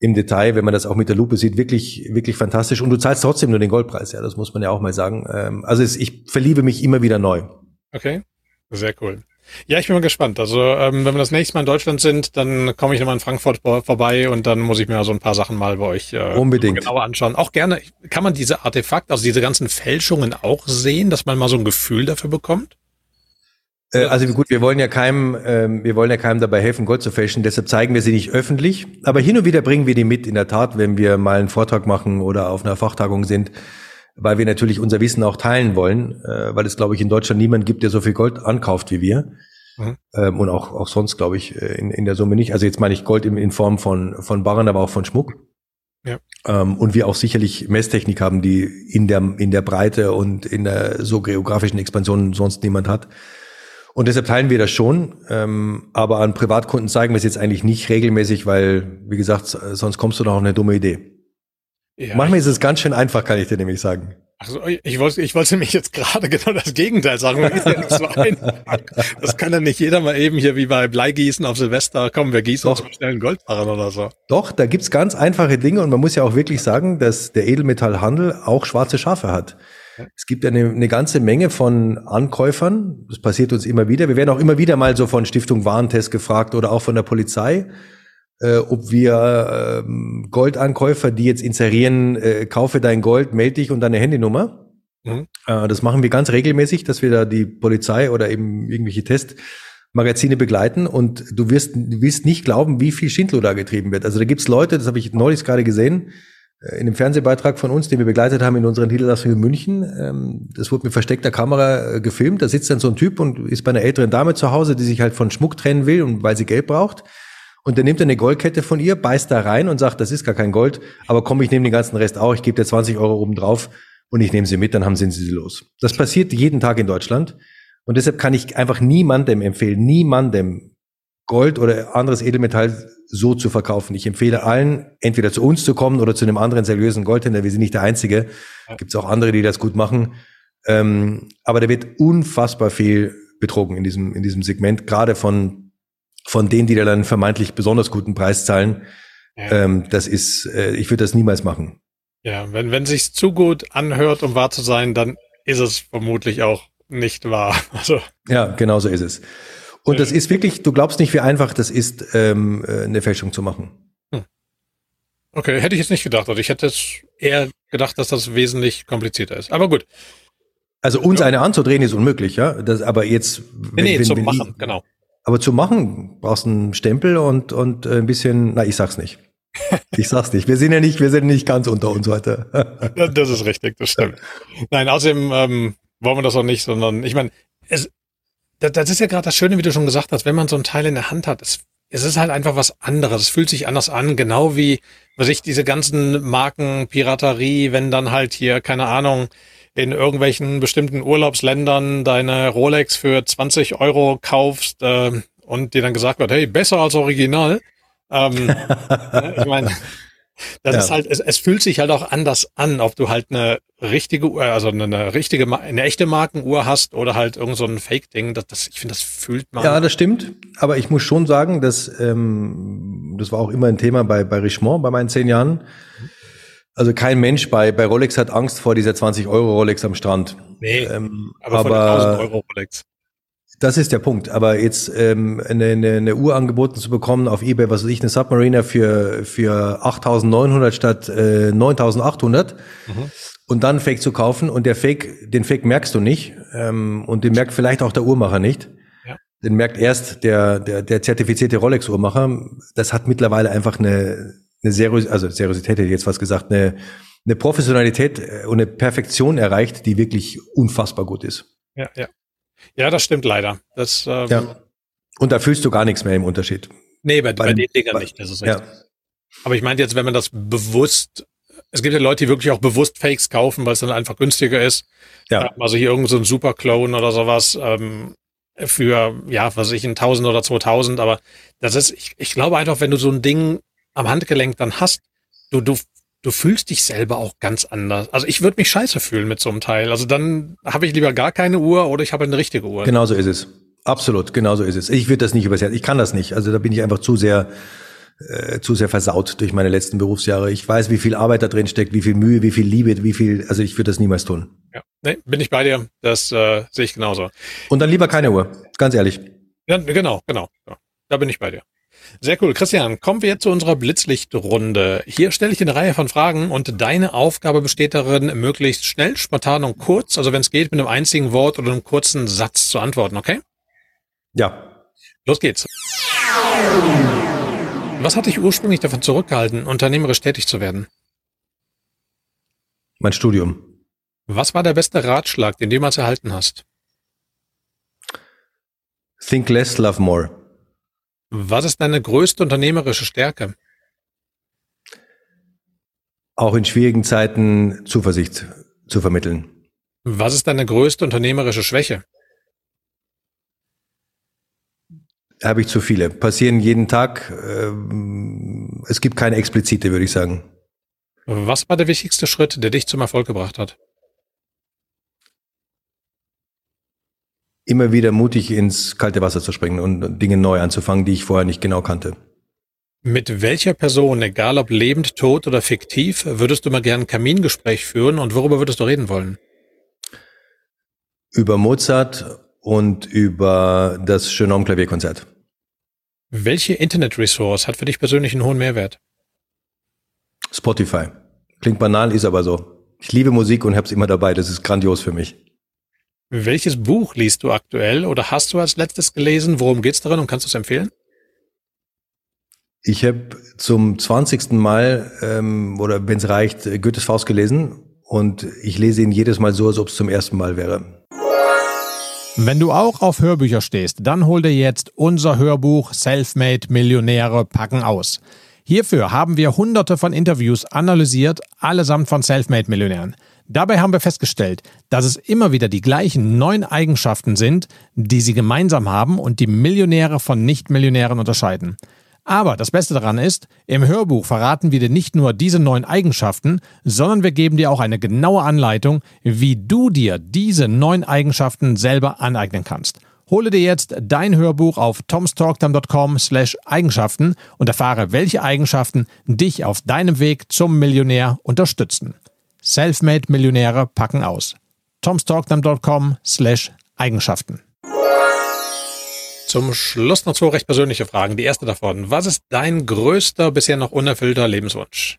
im Detail, wenn man das auch mit der Lupe sieht, wirklich, wirklich fantastisch. Und du zahlst trotzdem nur den Goldpreis, ja, das muss man ja auch mal sagen. Ähm, also es, ich verliebe mich immer wieder neu. Okay, sehr cool. Ja, ich bin mal gespannt. Also, ähm, wenn wir das nächste Mal in Deutschland sind, dann komme ich nochmal in Frankfurt vorbei und dann muss ich mir so ein paar Sachen mal bei euch äh, Unbedingt. genauer anschauen. Auch gerne, kann man diese Artefakte, also diese ganzen Fälschungen auch sehen, dass man mal so ein Gefühl dafür bekommt? Äh, also gut, wir wollen ja keinem, äh, wir wollen ja keinem dabei helfen, Gold zu fälschen, deshalb zeigen wir sie nicht öffentlich. Aber hin und wieder bringen wir die mit, in der Tat, wenn wir mal einen Vortrag machen oder auf einer Fachtagung sind weil wir natürlich unser Wissen auch teilen wollen, äh, weil es, glaube ich, in Deutschland niemand gibt, der so viel Gold ankauft wie wir. Mhm. Ähm, und auch, auch sonst, glaube ich, äh, in, in der Summe nicht. Also jetzt meine ich Gold in, in Form von, von Barren, aber auch von Schmuck. Ja. Ähm, und wir auch sicherlich Messtechnik haben, die in der, in der Breite und in der so geografischen Expansion sonst niemand hat. Und deshalb teilen wir das schon, ähm, aber an Privatkunden zeigen wir es jetzt eigentlich nicht regelmäßig, weil, wie gesagt, sonst kommst du noch auf eine dumme Idee. Ja, Manchmal ist es ganz schön einfach, kann ich dir nämlich sagen. Also ich wollte, ich wollte mich jetzt gerade genau das Gegenteil sagen. ja so. Das kann ja nicht jeder mal eben hier wie bei Bleigießen auf Silvester, kommen wir gießen Doch. uns schnell einen Goldbarren oder so. Doch, da gibt's ganz einfache Dinge und man muss ja auch wirklich sagen, dass der Edelmetallhandel auch schwarze Schafe hat. Es gibt eine, eine ganze Menge von Ankäufern. Das passiert uns immer wieder. Wir werden auch immer wieder mal so von Stiftung Warentest gefragt oder auch von der Polizei, äh, ob wir äh, Goldankäufer, die jetzt inserieren, äh, kaufe dein Gold, melde dich und deine Handynummer. Mhm. Äh, das machen wir ganz regelmäßig, dass wir da die Polizei oder eben irgendwelche Testmagazine begleiten und du wirst, du wirst nicht glauben, wie viel Schindler da getrieben wird. Also da gibt's Leute, das habe ich neulich gerade gesehen, äh, in dem Fernsehbeitrag von uns, den wir begleitet haben in unseren Niederlassung in München. Ähm, das wurde mit versteckter Kamera äh, gefilmt. Da sitzt dann so ein Typ und ist bei einer älteren Dame zu Hause, die sich halt von Schmuck trennen will und weil sie Geld braucht. Und der nimmt eine Goldkette von ihr, beißt da rein und sagt, das ist gar kein Gold, aber komm, ich nehme den ganzen Rest auch, ich gebe dir 20 Euro oben drauf und ich nehme sie mit, dann haben sie sie los. Das passiert jeden Tag in Deutschland. Und deshalb kann ich einfach niemandem empfehlen, niemandem Gold oder anderes Edelmetall so zu verkaufen. Ich empfehle allen, entweder zu uns zu kommen oder zu einem anderen seriösen Goldhändler. Wir sind nicht der Einzige. Gibt es auch andere, die das gut machen. Ähm, aber da wird unfassbar viel betrogen in diesem, in diesem Segment, gerade von, von denen, die da dann vermeintlich besonders guten Preis zahlen. Ja. Ähm, das ist, äh, ich würde das niemals machen. Ja, wenn, wenn sich's zu gut anhört, um wahr zu sein, dann ist es vermutlich auch nicht wahr. Also. Ja, genau so ist es. Und das ist wirklich, du glaubst nicht, wie einfach das ist, ähm, äh, eine Fälschung zu machen. Hm. Okay, hätte ich jetzt nicht gedacht. Also ich hätte es eher gedacht, dass das wesentlich komplizierter ist. Aber gut. Also uns ja. eine anzudrehen ist unmöglich, ja. Das, aber jetzt. Wenn, nee, nee, zum Machen, ich, genau. Aber zu machen brauchst du einen Stempel und, und äh, ein bisschen, na, ich sag's nicht. Ich sag's nicht. Wir sind ja nicht, wir sind nicht ganz unter uns heute. das ist richtig, das stimmt. Nein, außerdem ähm, wollen wir das auch nicht, sondern ich meine, es, das, das ist ja gerade das Schöne, wie du schon gesagt hast, wenn man so ein Teil in der Hand hat, es, es ist halt einfach was anderes. Es fühlt sich anders an, genau wie, was ich, diese ganzen Marken, Piraterie, wenn dann halt hier, keine Ahnung, in irgendwelchen bestimmten Urlaubsländern deine Rolex für 20 Euro kaufst äh, und dir dann gesagt wird, hey, besser als Original. Ähm, ne, ich meine, das ja. ist halt, es, es fühlt sich halt auch anders an, ob du halt eine richtige Uhr, also eine, eine richtige, eine echte Markenuhr hast oder halt irgend so ein Fake-Ding. Das, das, ich finde, das fühlt man. Ja, das stimmt. Aber ich muss schon sagen, dass ähm, das war auch immer ein Thema bei, bei Richemont bei meinen zehn Jahren. Also kein Mensch bei, bei Rolex hat Angst vor dieser 20 Euro Rolex am Strand. Nee, ähm, aber, aber vor 1000 Euro Rolex. Das ist der Punkt. Aber jetzt ähm, eine, eine, eine Uhr angeboten zu bekommen auf eBay, was weiß ich, eine Submariner für, für 8.900 statt äh, 9.800 mhm. und dann Fake zu kaufen und der Fake, den Fake merkst du nicht ähm, und den merkt vielleicht auch der Uhrmacher nicht. Ja. Den merkt erst der, der, der zertifizierte Rolex-Uhrmacher. Das hat mittlerweile einfach eine, eine Serios also Seriosität hätte ich jetzt was gesagt, eine, eine Professionalität und eine Perfektion erreicht, die wirklich unfassbar gut ist. Ja, ja. Ja, das stimmt leider. Das, ähm, ja. Und da fühlst du gar nichts mehr im Unterschied. Nee, bei, bei, bei den Dingern nicht, das ist richtig. Ja. Aber ich meinte jetzt, wenn man das bewusst, es gibt ja Leute, die wirklich auch bewusst Fakes kaufen, weil es dann einfach günstiger ist. Ja. Ähm, also hier irgend so ein Superclone oder sowas ähm, für, ja, was weiß ich, ein 1000 oder 2000. Aber das ist, ich, ich glaube einfach, wenn du so ein Ding am Handgelenk dann hast, du, du du fühlst dich selber auch ganz anders. Also ich würde mich scheiße fühlen mit so einem Teil. Also dann habe ich lieber gar keine Uhr oder ich habe eine richtige Uhr. Genau so ist es. Absolut, genau so ist es. Ich würde das nicht übersetzen. Ich kann das nicht. Also da bin ich einfach zu sehr äh, zu sehr versaut durch meine letzten Berufsjahre. Ich weiß, wie viel Arbeit da drin steckt, wie viel Mühe, wie viel Liebe, wie viel. Also ich würde das niemals tun. Ja, nee, bin ich bei dir. Das äh, sehe ich genauso. Und dann lieber keine Uhr. Ganz ehrlich. Ja, genau, genau. Ja, da bin ich bei dir. Sehr cool. Christian, kommen wir zu unserer Blitzlichtrunde. Hier stelle ich eine Reihe von Fragen und deine Aufgabe besteht darin, möglichst schnell, spontan und kurz, also wenn es geht, mit einem einzigen Wort oder einem kurzen Satz zu antworten, okay? Ja. Los geht's. Was hat dich ursprünglich davon zurückgehalten, unternehmerisch tätig zu werden? Mein Studium. Was war der beste Ratschlag, den du jemals erhalten hast? Think less, love more. Was ist deine größte unternehmerische Stärke? Auch in schwierigen Zeiten Zuversicht zu vermitteln. Was ist deine größte unternehmerische Schwäche? Habe ich zu viele. Passieren jeden Tag. Ähm, es gibt keine explizite, würde ich sagen. Was war der wichtigste Schritt, der dich zum Erfolg gebracht hat? Immer wieder mutig ins kalte Wasser zu springen und Dinge neu anzufangen, die ich vorher nicht genau kannte. Mit welcher Person, egal ob lebend, tot oder fiktiv, würdest du mal gern ein Kamingespräch führen und worüber würdest du reden wollen? Über Mozart und über das Schönraum Klavierkonzert. Welche Internet-Resource hat für dich persönlich einen hohen Mehrwert? Spotify. Klingt banal, ist aber so. Ich liebe Musik und hab's immer dabei. Das ist grandios für mich. Welches Buch liest du aktuell oder hast du als letztes gelesen? Worum geht's darin und kannst du es empfehlen? Ich habe zum 20. Mal, ähm, oder wenn es reicht, Goethes Faust gelesen und ich lese ihn jedes Mal so, als ob es zum ersten Mal wäre. Wenn du auch auf Hörbücher stehst, dann hol dir jetzt unser Hörbuch Selfmade Millionäre packen aus. Hierfür haben wir hunderte von Interviews analysiert, allesamt von Selfmade Millionären. Dabei haben wir festgestellt, dass es immer wieder die gleichen neun Eigenschaften sind, die sie gemeinsam haben und die Millionäre von Nichtmillionären unterscheiden. Aber das Beste daran ist, im Hörbuch verraten wir dir nicht nur diese neun Eigenschaften, sondern wir geben dir auch eine genaue Anleitung, wie du dir diese neun Eigenschaften selber aneignen kannst. Hole dir jetzt dein Hörbuch auf tomstalktime.com slash Eigenschaften und erfahre, welche Eigenschaften dich auf deinem Weg zum Millionär unterstützen. Selfmade Millionäre packen aus. tomstalktime.com slash Eigenschaften. Zum Schluss noch zwei recht persönliche Fragen. Die erste davon. Was ist dein größter, bisher noch unerfüllter Lebenswunsch?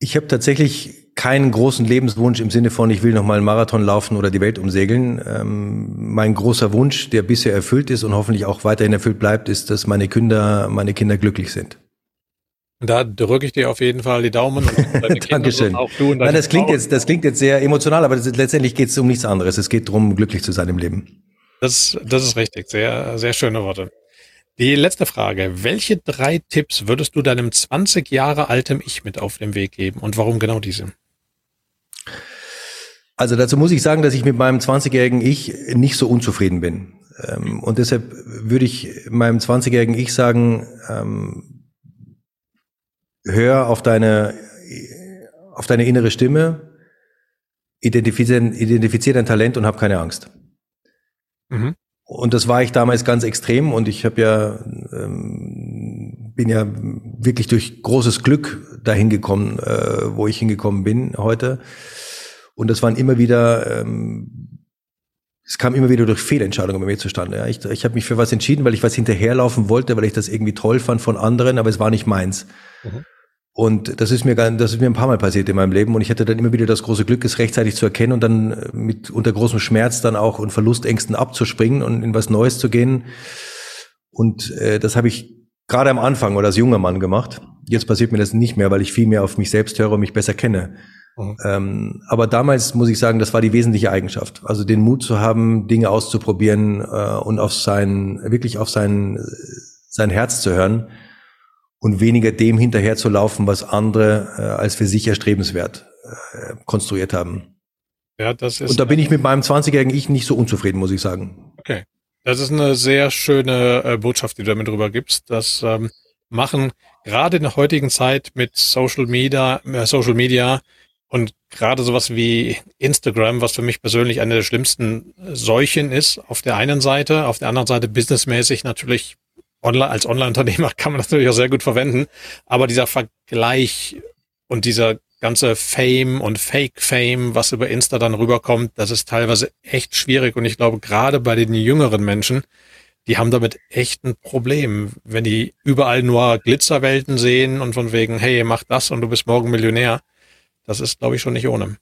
Ich habe tatsächlich keinen großen Lebenswunsch im Sinne von, ich will noch mal einen Marathon laufen oder die Welt umsegeln. Ähm, mein großer Wunsch, der bisher erfüllt ist und hoffentlich auch weiterhin erfüllt bleibt, ist, dass meine Kinder, meine Kinder glücklich sind. Da drücke ich dir auf jeden Fall die Daumen. Und Dankeschön. auch du und Nein, das klingt jetzt, das klingt jetzt sehr emotional, aber ist, letztendlich geht es um nichts anderes. Es geht darum, glücklich zu sein im Leben. Das, das ist richtig. Sehr, sehr schöne Worte. Die letzte Frage. Welche drei Tipps würdest du deinem 20 Jahre altem Ich mit auf den Weg geben und warum genau diese? Also dazu muss ich sagen, dass ich mit meinem 20-jährigen Ich nicht so unzufrieden bin. Ähm, und deshalb würde ich meinem 20-jährigen Ich sagen, ähm, hör auf deine, auf deine innere Stimme, identifiziere, identifiziere dein Talent und hab keine Angst. Mhm. Und das war ich damals ganz extrem und ich habe ja ähm, bin ja wirklich durch großes Glück dahin gekommen, äh, wo ich hingekommen bin heute. Und das waren immer wieder, ähm, es kam immer wieder durch Fehlentscheidungen bei mir zustande. Ja. Ich, ich habe mich für was entschieden, weil ich was hinterherlaufen wollte, weil ich das irgendwie toll fand von anderen, aber es war nicht meins. Mhm. Und das ist mir das ist mir ein paar Mal passiert in meinem Leben und ich hatte dann immer wieder das große Glück, es rechtzeitig zu erkennen und dann äh, mit unter großem Schmerz dann auch und Verlustängsten abzuspringen und in was Neues zu gehen. Und äh, das habe ich gerade am Anfang oder als junger Mann gemacht. Jetzt passiert mir das nicht mehr, weil ich viel mehr auf mich selbst höre und mich besser kenne. Mhm. Ähm, aber damals muss ich sagen, das war die wesentliche Eigenschaft. Also den Mut zu haben, Dinge auszuprobieren äh, und auf sein, wirklich auf sein, sein Herz zu hören und weniger dem hinterher zu laufen, was andere äh, als für sich erstrebenswert äh, konstruiert haben. Ja, das ist. Und da bin ich mit meinem 20-jährigen Ich nicht so unzufrieden, muss ich sagen. Okay. Das ist eine sehr schöne äh, Botschaft, die du damit drüber gibst. Das ähm, machen gerade in der heutigen Zeit mit Social Media, äh, Social Media und gerade sowas wie Instagram, was für mich persönlich eine der schlimmsten Seuchen ist, auf der einen Seite, auf der anderen Seite businessmäßig natürlich online, als Online-Unternehmer kann man das natürlich auch sehr gut verwenden. Aber dieser Vergleich und dieser ganze Fame und Fake-Fame, was über Insta dann rüberkommt, das ist teilweise echt schwierig. Und ich glaube, gerade bei den jüngeren Menschen, die haben damit echt ein Problem, wenn die überall nur Glitzerwelten sehen und von wegen, hey, mach das und du bist morgen Millionär. Das ist, glaube ich, schon nicht ohne.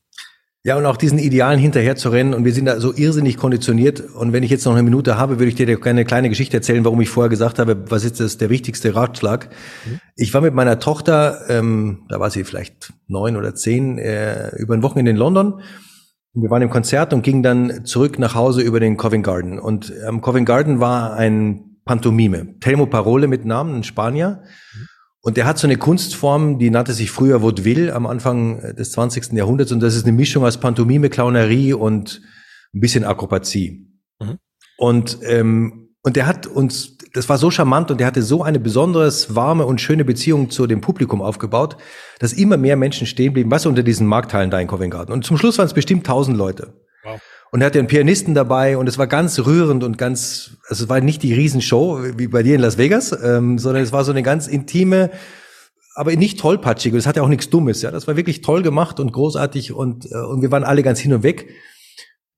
Ja, und auch diesen Idealen hinterher zu rennen. Und wir sind da so irrsinnig konditioniert. Und wenn ich jetzt noch eine Minute habe, würde ich dir eine kleine Geschichte erzählen, warum ich vorher gesagt habe, was ist das der wichtigste Ratschlag. Mhm. Ich war mit meiner Tochter, ähm, da war sie vielleicht neun oder zehn, äh, über ein Wochenende in London. Und wir waren im Konzert und gingen dann zurück nach Hause über den Covent Garden. Und am Covent Garden war ein Pantomime. Telmo Parole mit Namen, ein Spanier. Mhm. Und der hat so eine Kunstform, die nannte sich früher Vaudeville am Anfang des 20. Jahrhunderts. Und das ist eine Mischung aus Pantomime, Clownerie und ein bisschen Akrobatie. Mhm. Und, ähm, und der hat uns, das war so charmant und der hatte so eine besonders warme und schöne Beziehung zu dem Publikum aufgebaut, dass immer mehr Menschen stehen blieben, was unter diesen Markthallen da in Covent Garden. Und zum Schluss waren es bestimmt tausend Leute. Wow. Und er hatte einen Pianisten dabei und es war ganz rührend und ganz, also es war nicht die Riesenshow wie bei dir in Las Vegas, ähm, sondern es war so eine ganz intime, aber nicht tollpatschig. Und es hatte auch nichts Dummes. Ja, das war wirklich toll gemacht und großartig und äh, und wir waren alle ganz hin und weg.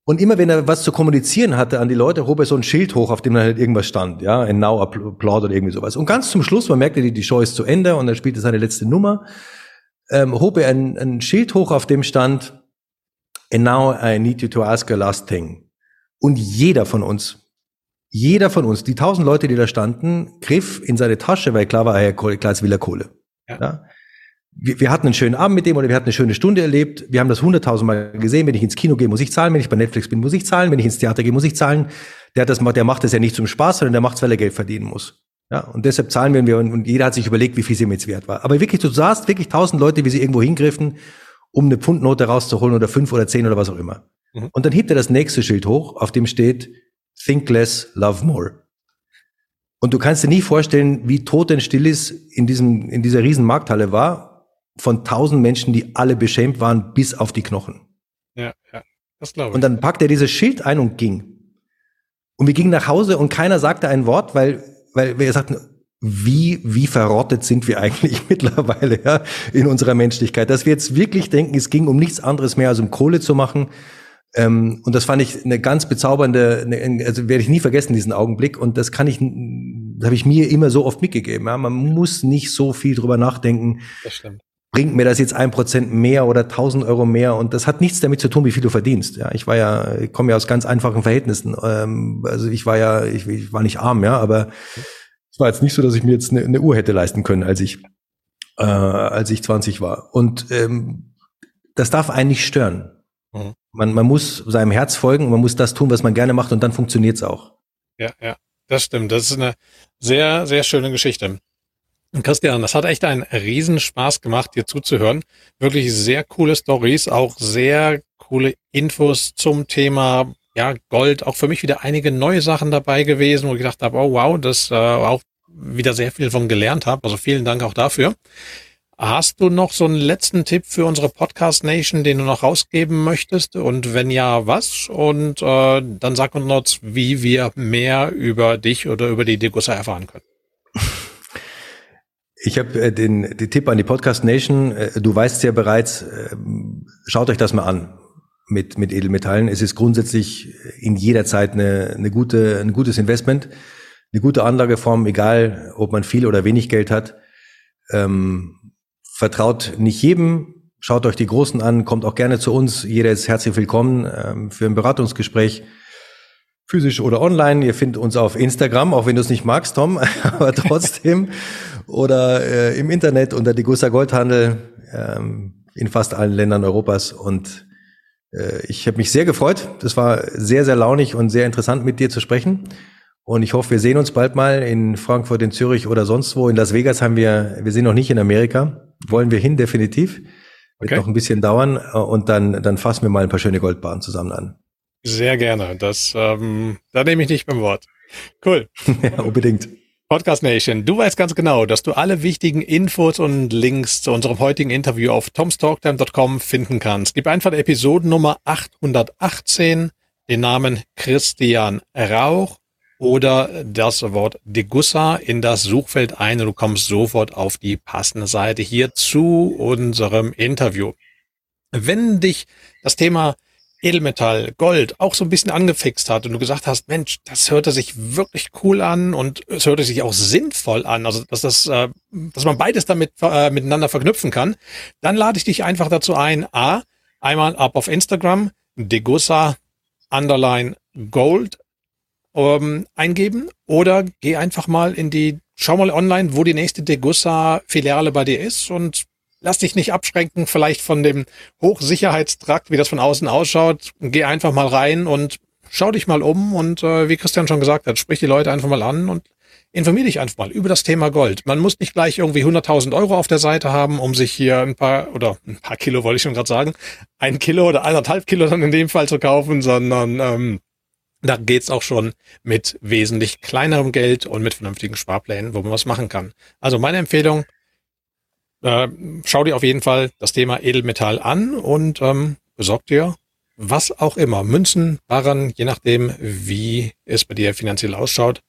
Und immer wenn er was zu kommunizieren hatte an die Leute, hob er so ein Schild hoch, auf dem dann halt irgendwas stand, ja, ein Now Applaud oder irgendwie sowas. Und ganz zum Schluss, man merkte, die, Show ist zu Ende und er spielte seine letzte Nummer, ähm, hob er ein, ein Schild hoch, auf dem stand, And now I need you to ask a last thing. Und jeder von uns, jeder von uns, die tausend Leute, die da standen, griff in seine Tasche, weil klar war, er klar, jetzt will er Kohle. Ja. ja. Wir, wir, hatten einen schönen Abend mit dem oder wir hatten eine schöne Stunde erlebt. Wir haben das hunderttausendmal gesehen. Wenn ich ins Kino gehe, muss ich zahlen. Wenn ich bei Netflix bin, muss ich zahlen. Wenn ich ins Theater gehe, muss ich zahlen. Der, hat das, der macht das ja nicht zum Spaß, sondern der macht es, weil er Geld verdienen muss. Ja, und deshalb zahlen wir und, und jeder hat sich überlegt, wie viel sie ihm jetzt wert war. Aber wirklich, du sahst wirklich tausend Leute, wie sie irgendwo hingriffen um eine Pfundnote rauszuholen oder fünf oder zehn oder was auch immer. Mhm. Und dann hebt er das nächste Schild hoch, auf dem steht Think less, love more. Und du kannst dir nie vorstellen, wie totenstill es in diesem, in dieser riesen Markthalle war, von tausend Menschen, die alle beschämt waren, bis auf die Knochen. Ja, ja, das glaube ich. Und dann packt er dieses Schild ein und ging. Und wir gingen nach Hause und keiner sagte ein Wort, weil, weil wir sagten, wie, wie verrottet sind wir eigentlich mittlerweile ja, in unserer Menschlichkeit, dass wir jetzt wirklich denken, es ging um nichts anderes mehr als um Kohle zu machen. Ähm, und das fand ich eine ganz bezaubernde, eine, also werde ich nie vergessen, diesen Augenblick. Und das kann ich, habe ich mir immer so oft mitgegeben. Ja. Man muss nicht so viel drüber nachdenken. Das stimmt. Bringt mir das jetzt ein Prozent mehr oder tausend Euro mehr? Und das hat nichts damit zu tun, wie viel du verdienst. Ja, ich war ja, ich komme ja aus ganz einfachen Verhältnissen. Ähm, also ich war ja, ich, ich war nicht arm, ja, aber es war jetzt nicht so, dass ich mir jetzt eine, eine Uhr hätte leisten können, als ich, äh, als ich 20 war. Und ähm, das darf einen nicht stören. Mhm. Man, man muss seinem Herz folgen und man muss das tun, was man gerne macht und dann funktioniert's auch. Ja, ja, das stimmt. Das ist eine sehr, sehr schöne Geschichte. Und Christian, das hat echt einen Riesenspaß gemacht, dir zuzuhören. Wirklich sehr coole Stories, auch sehr coole Infos zum Thema ja, Gold, auch für mich wieder einige neue Sachen dabei gewesen, wo ich gedacht habe, oh wow, das äh, auch wieder sehr viel von gelernt habe. Also vielen Dank auch dafür. Hast du noch so einen letzten Tipp für unsere Podcast Nation, den du noch rausgeben möchtest? Und wenn ja, was? Und äh, dann sag uns noch, wie wir mehr über dich oder über die Degussa erfahren können. Ich habe äh, den, den Tipp an die Podcast Nation. Äh, du weißt ja bereits, äh, schaut euch das mal an mit, mit Edelmetallen. Es ist grundsätzlich in jeder Zeit eine, eine gute, ein gutes Investment, eine gute Anlageform, egal ob man viel oder wenig Geld hat. Ähm, vertraut nicht jedem, schaut euch die Großen an, kommt auch gerne zu uns. Jeder ist herzlich willkommen ähm, für ein Beratungsgespräch, physisch oder online. Ihr findet uns auf Instagram, auch wenn du es nicht magst, Tom, aber trotzdem. oder äh, im Internet unter die Gussa Goldhandel ähm, in fast allen Ländern Europas und äh, ich habe mich sehr gefreut. Das war sehr, sehr launig und sehr interessant, mit dir zu sprechen. Und ich hoffe, wir sehen uns bald mal in Frankfurt, in Zürich oder sonst wo. In Las Vegas haben wir, wir sind noch nicht in Amerika. Wollen wir hin, definitiv. Wird okay. noch ein bisschen dauern. Und dann, dann fassen wir mal ein paar schöne Goldbahnen zusammen an. Sehr gerne. Das, ähm, da nehme ich nicht beim Wort. Cool. ja, unbedingt. Podcast Nation, du weißt ganz genau, dass du alle wichtigen Infos und Links zu unserem heutigen Interview auf tomstalktime.com finden kannst. Gib einfach Episodennummer 818, den Namen Christian Rauch oder das Wort Degussa in das Suchfeld ein und du kommst sofort auf die passende Seite hier zu unserem Interview. Wenn dich das Thema Edelmetall, Gold auch so ein bisschen angefixt hat und du gesagt hast, Mensch, das hörte sich wirklich cool an und es hörte sich auch sinnvoll an, also dass das, äh, dass man beides damit äh, miteinander verknüpfen kann, dann lade ich dich einfach dazu ein, a, einmal ab auf Instagram, Degussa Underline Gold ähm, eingeben oder geh einfach mal in die, schau mal online, wo die nächste Degussa Filiale bei dir ist und lass dich nicht abschränken, vielleicht von dem Hochsicherheitstrakt, wie das von außen ausschaut. Geh einfach mal rein und schau dich mal um und äh, wie Christian schon gesagt hat, sprich die Leute einfach mal an und informier dich einfach mal über das Thema Gold. Man muss nicht gleich irgendwie 100.000 Euro auf der Seite haben, um sich hier ein paar, oder ein paar Kilo wollte ich schon gerade sagen, ein Kilo oder eineinhalb Kilo dann in dem Fall zu kaufen, sondern ähm, da geht's auch schon mit wesentlich kleinerem Geld und mit vernünftigen Sparplänen, wo man was machen kann. Also meine Empfehlung, äh, schau dir auf jeden Fall das Thema Edelmetall an und ähm, besorg dir was auch immer, Münzen, Barren, je nachdem, wie es bei dir finanziell ausschaut,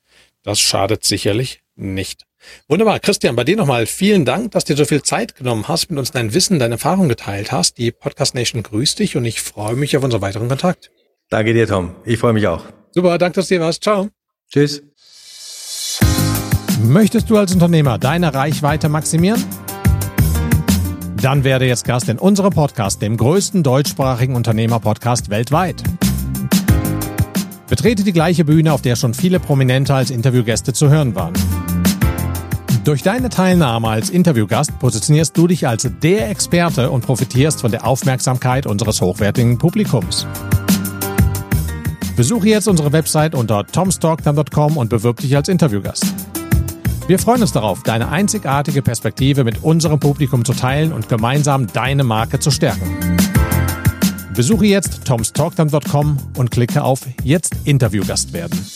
das schadet sicherlich nicht. Wunderbar. Christian, bei dir nochmal vielen Dank, dass du dir so viel Zeit genommen hast, mit uns dein Wissen, deine Erfahrung geteilt hast. Die Podcast Nation grüßt dich und ich freue mich auf unseren weiteren Kontakt. Danke dir, Tom. Ich freue mich auch. Super, danke, dass du dir warst. Ciao. Tschüss. Möchtest du als Unternehmer deine Reichweite maximieren? Dann werde jetzt Gast in unserem Podcast, dem größten deutschsprachigen Unternehmer-Podcast weltweit. Betrete die gleiche Bühne, auf der schon viele Prominente als Interviewgäste zu hören waren. Durch deine Teilnahme als Interviewgast positionierst du dich als der Experte und profitierst von der Aufmerksamkeit unseres hochwertigen Publikums. Besuche jetzt unsere Website unter tomstalktime.com und bewirb dich als Interviewgast. Wir freuen uns darauf, deine einzigartige Perspektive mit unserem Publikum zu teilen und gemeinsam deine Marke zu stärken. Besuche jetzt tomstalktime.com und klicke auf Jetzt Interviewgast werden.